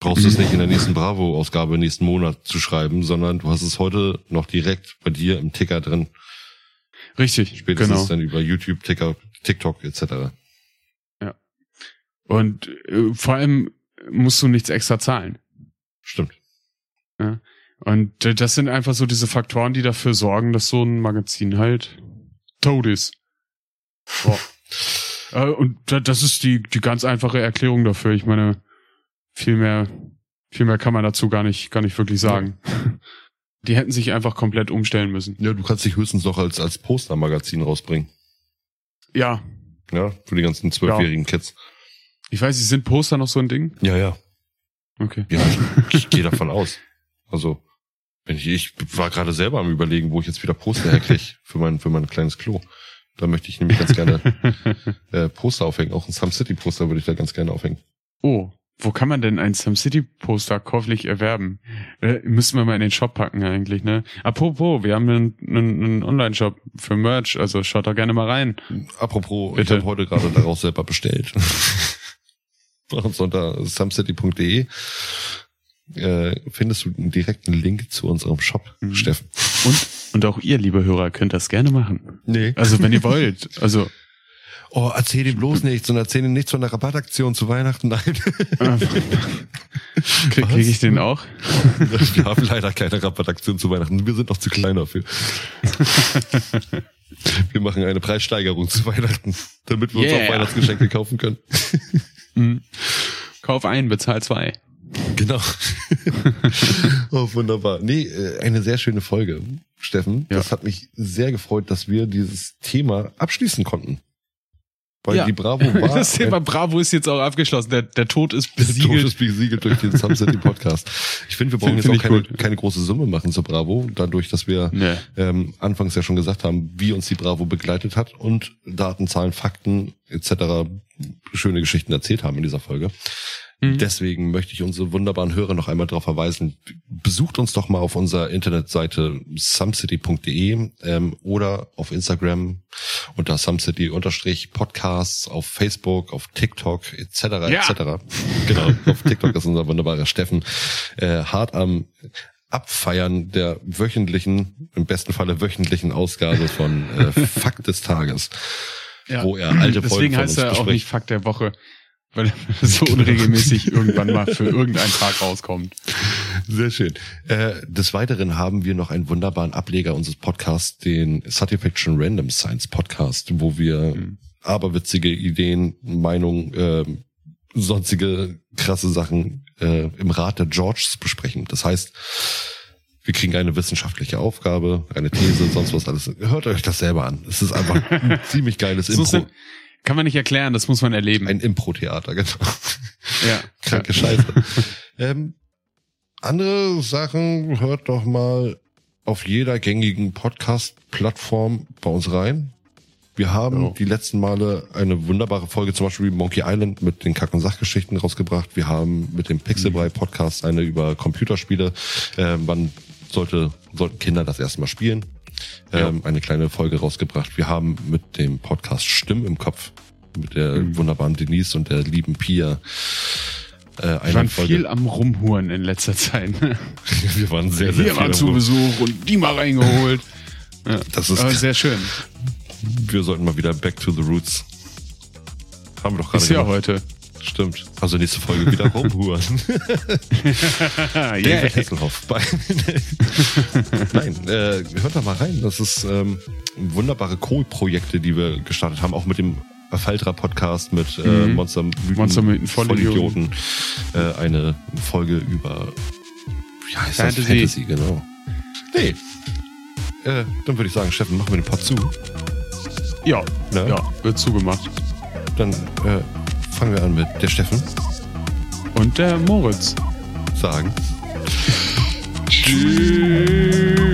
brauchst du es nicht in der nächsten Bravo-Ausgabe nächsten Monat zu schreiben, sondern du hast es heute noch direkt bei dir im Ticker drin. Richtig, Spätestens genau. dann über YouTube, Ticker, TikTok etc. Und äh, vor allem musst du nichts extra zahlen. Stimmt. Und äh, das sind einfach so diese Faktoren, die dafür sorgen, dass so ein Magazin halt tot ist. Boah. äh, und da- das ist die, die ganz einfache Erklärung dafür. Ich meine, viel mehr, viel mehr kann man dazu gar nicht, gar nicht wirklich sagen. Die hätten sich einfach komplett umstellen müssen. Ja, du kannst dich höchstens noch als, als Postermagazin rausbringen. Ja, Ja, für die ganzen zwölfjährigen Kids. Ich weiß, nicht, sind Poster noch so ein Ding? Ja, ja. Okay. Ja, ich, ich gehe davon aus. Also, wenn ich, ich war gerade selber am überlegen, wo ich jetzt wieder Poster herkriege für mein, für mein kleines Klo. Da möchte ich nämlich ganz gerne äh, Poster aufhängen. Auch ein Sun City Poster würde ich da ganz gerne aufhängen. oh, wo kann man denn ein SimCity Poster käuflich erwerben? Äh, müssen wir mal in den Shop packen eigentlich, ne? Apropos, wir haben einen, einen, einen Online-Shop für Merch, also schaut da gerne mal rein. Apropos, Bitte. ich habe heute gerade daraus selber bestellt. Uns unter sumcity.de. äh, findest du einen direkten Link zu unserem Shop, Mhm. Steffen. Und, und auch ihr, liebe Hörer, könnt das gerne machen. Nee. Also wenn ihr wollt. Also Oh, erzähl ihm bloß nichts und erzähl ihm nichts von der Rabattaktion zu Weihnachten. Nein. krieg, krieg ich den auch? Wir haben leider keine Rabattaktion zu Weihnachten. Wir sind noch zu klein dafür. Wir machen eine Preissteigerung zu Weihnachten, damit wir uns Yeah. auch Weihnachtsgeschenke kaufen können. Mhm. Kauf ein, bezahl zwei. Genau. oh, wunderbar. Nee, äh, eine sehr schöne Folge, Steffen. Ja. Das hat mich sehr gefreut, dass wir dieses Thema abschließen konnten. Weil Ja. die Bravo war Das Thema Bravo ist jetzt auch abgeschlossen. Der, der Tod ist der Tod besiegelt. ist besiegelt durch den City Podcast. Ich finde, wir brauchen Find- jetzt find auch keine, keine große Summe machen zur Bravo, dadurch, dass wir Nee. ähm, anfangs ja schon gesagt haben, wie uns die Bravo begleitet hat und Daten, Zahlen, Fakten etc. schöne Geschichten erzählt haben in dieser Folge. Mhm. Deswegen möchte ich unsere wunderbaren Hörer noch einmal darauf verweisen, besucht uns doch mal auf unserer Internetseite sumcity.de ähm, oder auf Instagram unter sumcity-podcasts, auf Facebook, auf TikTok etc. Ja. etc. Genau, auf TikTok ist unser wunderbarer Steffen äh, hart am Abfeiern der wöchentlichen, im besten Falle wöchentlichen Ausgabe von äh, Fakt des Tages. Ja. wo er alte Folgen Deswegen heißt er auch bespricht. nicht Fakt der Woche, weil er so unregelmäßig irgendwann mal für irgendeinen Tag rauskommt. Sehr schön. Äh, des Weiteren haben wir noch einen wunderbaren Ableger unseres Podcasts, den Satisfaction Random Science Podcast, wo wir aberwitzige Ideen, Meinungen, ähm, sonstige krasse Sachen äh, im Rat der Georges besprechen. Das heißt, wir kriegen eine wissenschaftliche Aufgabe, eine These, sonst was alles. Hört euch das selber an. Es ist einfach ein ziemlich geiles Impro. Kann man nicht erklären, das muss man erleben. Ein Impro-Theater, genau. ja. Kranke Scheiße. ähm, andere Sachen hört doch mal auf jeder gängigen Podcast-Plattform bei uns rein. Wir haben Oh. die letzten Male eine wunderbare Folge, zum Beispiel Monkey Island mit den Kack- und Sachgeschichten rausgebracht. Wir haben mit dem Pixelbrei Podcast eine über Computerspiele. Ähm, wann sollte, sollten Kinder das erste Mal spielen? Ähm, eine kleine Folge rausgebracht. Wir haben mit dem Podcast Stimmen im Kopf mit der Mhm. wunderbaren Denise und der lieben Pia äh, Wir waren Folge. viel am Rumhuren in letzter Zeit. wir waren sehr, sehr Hier viel mal zu Besuch und die mal reingeholt. Ja. Das ist, Aber sehr schön. wir sollten mal wieder back to the roots. Haben wir doch gerade Ist ja gemacht. heute. Stimmt. Also nächste Folge wieder rumhuren. David yeah. Hasselhoff. Nein, äh, hört da mal rein. Das ist ähm, wunderbare Co-Projekte, die wir gestartet haben, auch mit dem Faltra Podcast mit äh, Mhm. Monster Mythen, Monstermythen, Vollidioten. Vollidioten. Äh, eine Folge über wie heißt Fantasy. das? Fantasy, genau. Nee. Äh, dann würde ich sagen, Steffen, machen wir den Pod zu. Ja, Ne? ja, wird zugemacht. Dann äh, fangen wir an mit der Steffen Und der Moritz. sagen. Tschüss.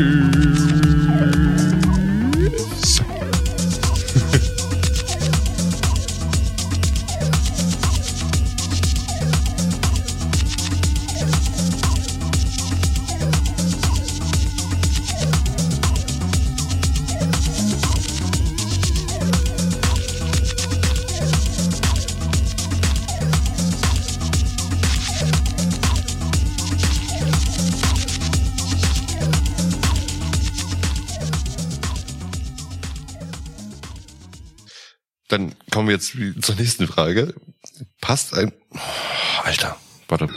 Dann kommen wir jetzt zur nächsten Frage. Passt ein... Oh, Alter, warte.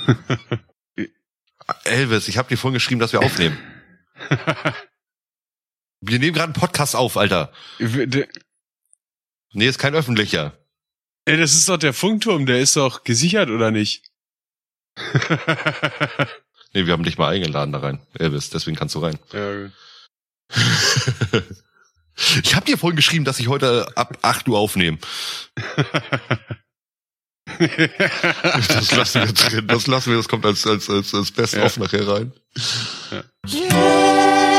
Elvis, ich habe dir vorhin geschrieben, dass wir aufnehmen. Wir nehmen gerade einen Podcast auf, Alter. Ey, Nee, ist kein öffentlicher. das ist doch der Funkturm, der ist doch gesichert, oder nicht? Nee, wir haben dich mal eingeladen da rein, Elvis, deswegen kannst du rein. ja. Ich habe dir vorhin geschrieben, dass ich heute ab 8 Uhr aufnehme. Das lassen wir drin, das lassen wir, das kommt als, als, als, als Best-of Ja. nachher rein. Ja. Yeah.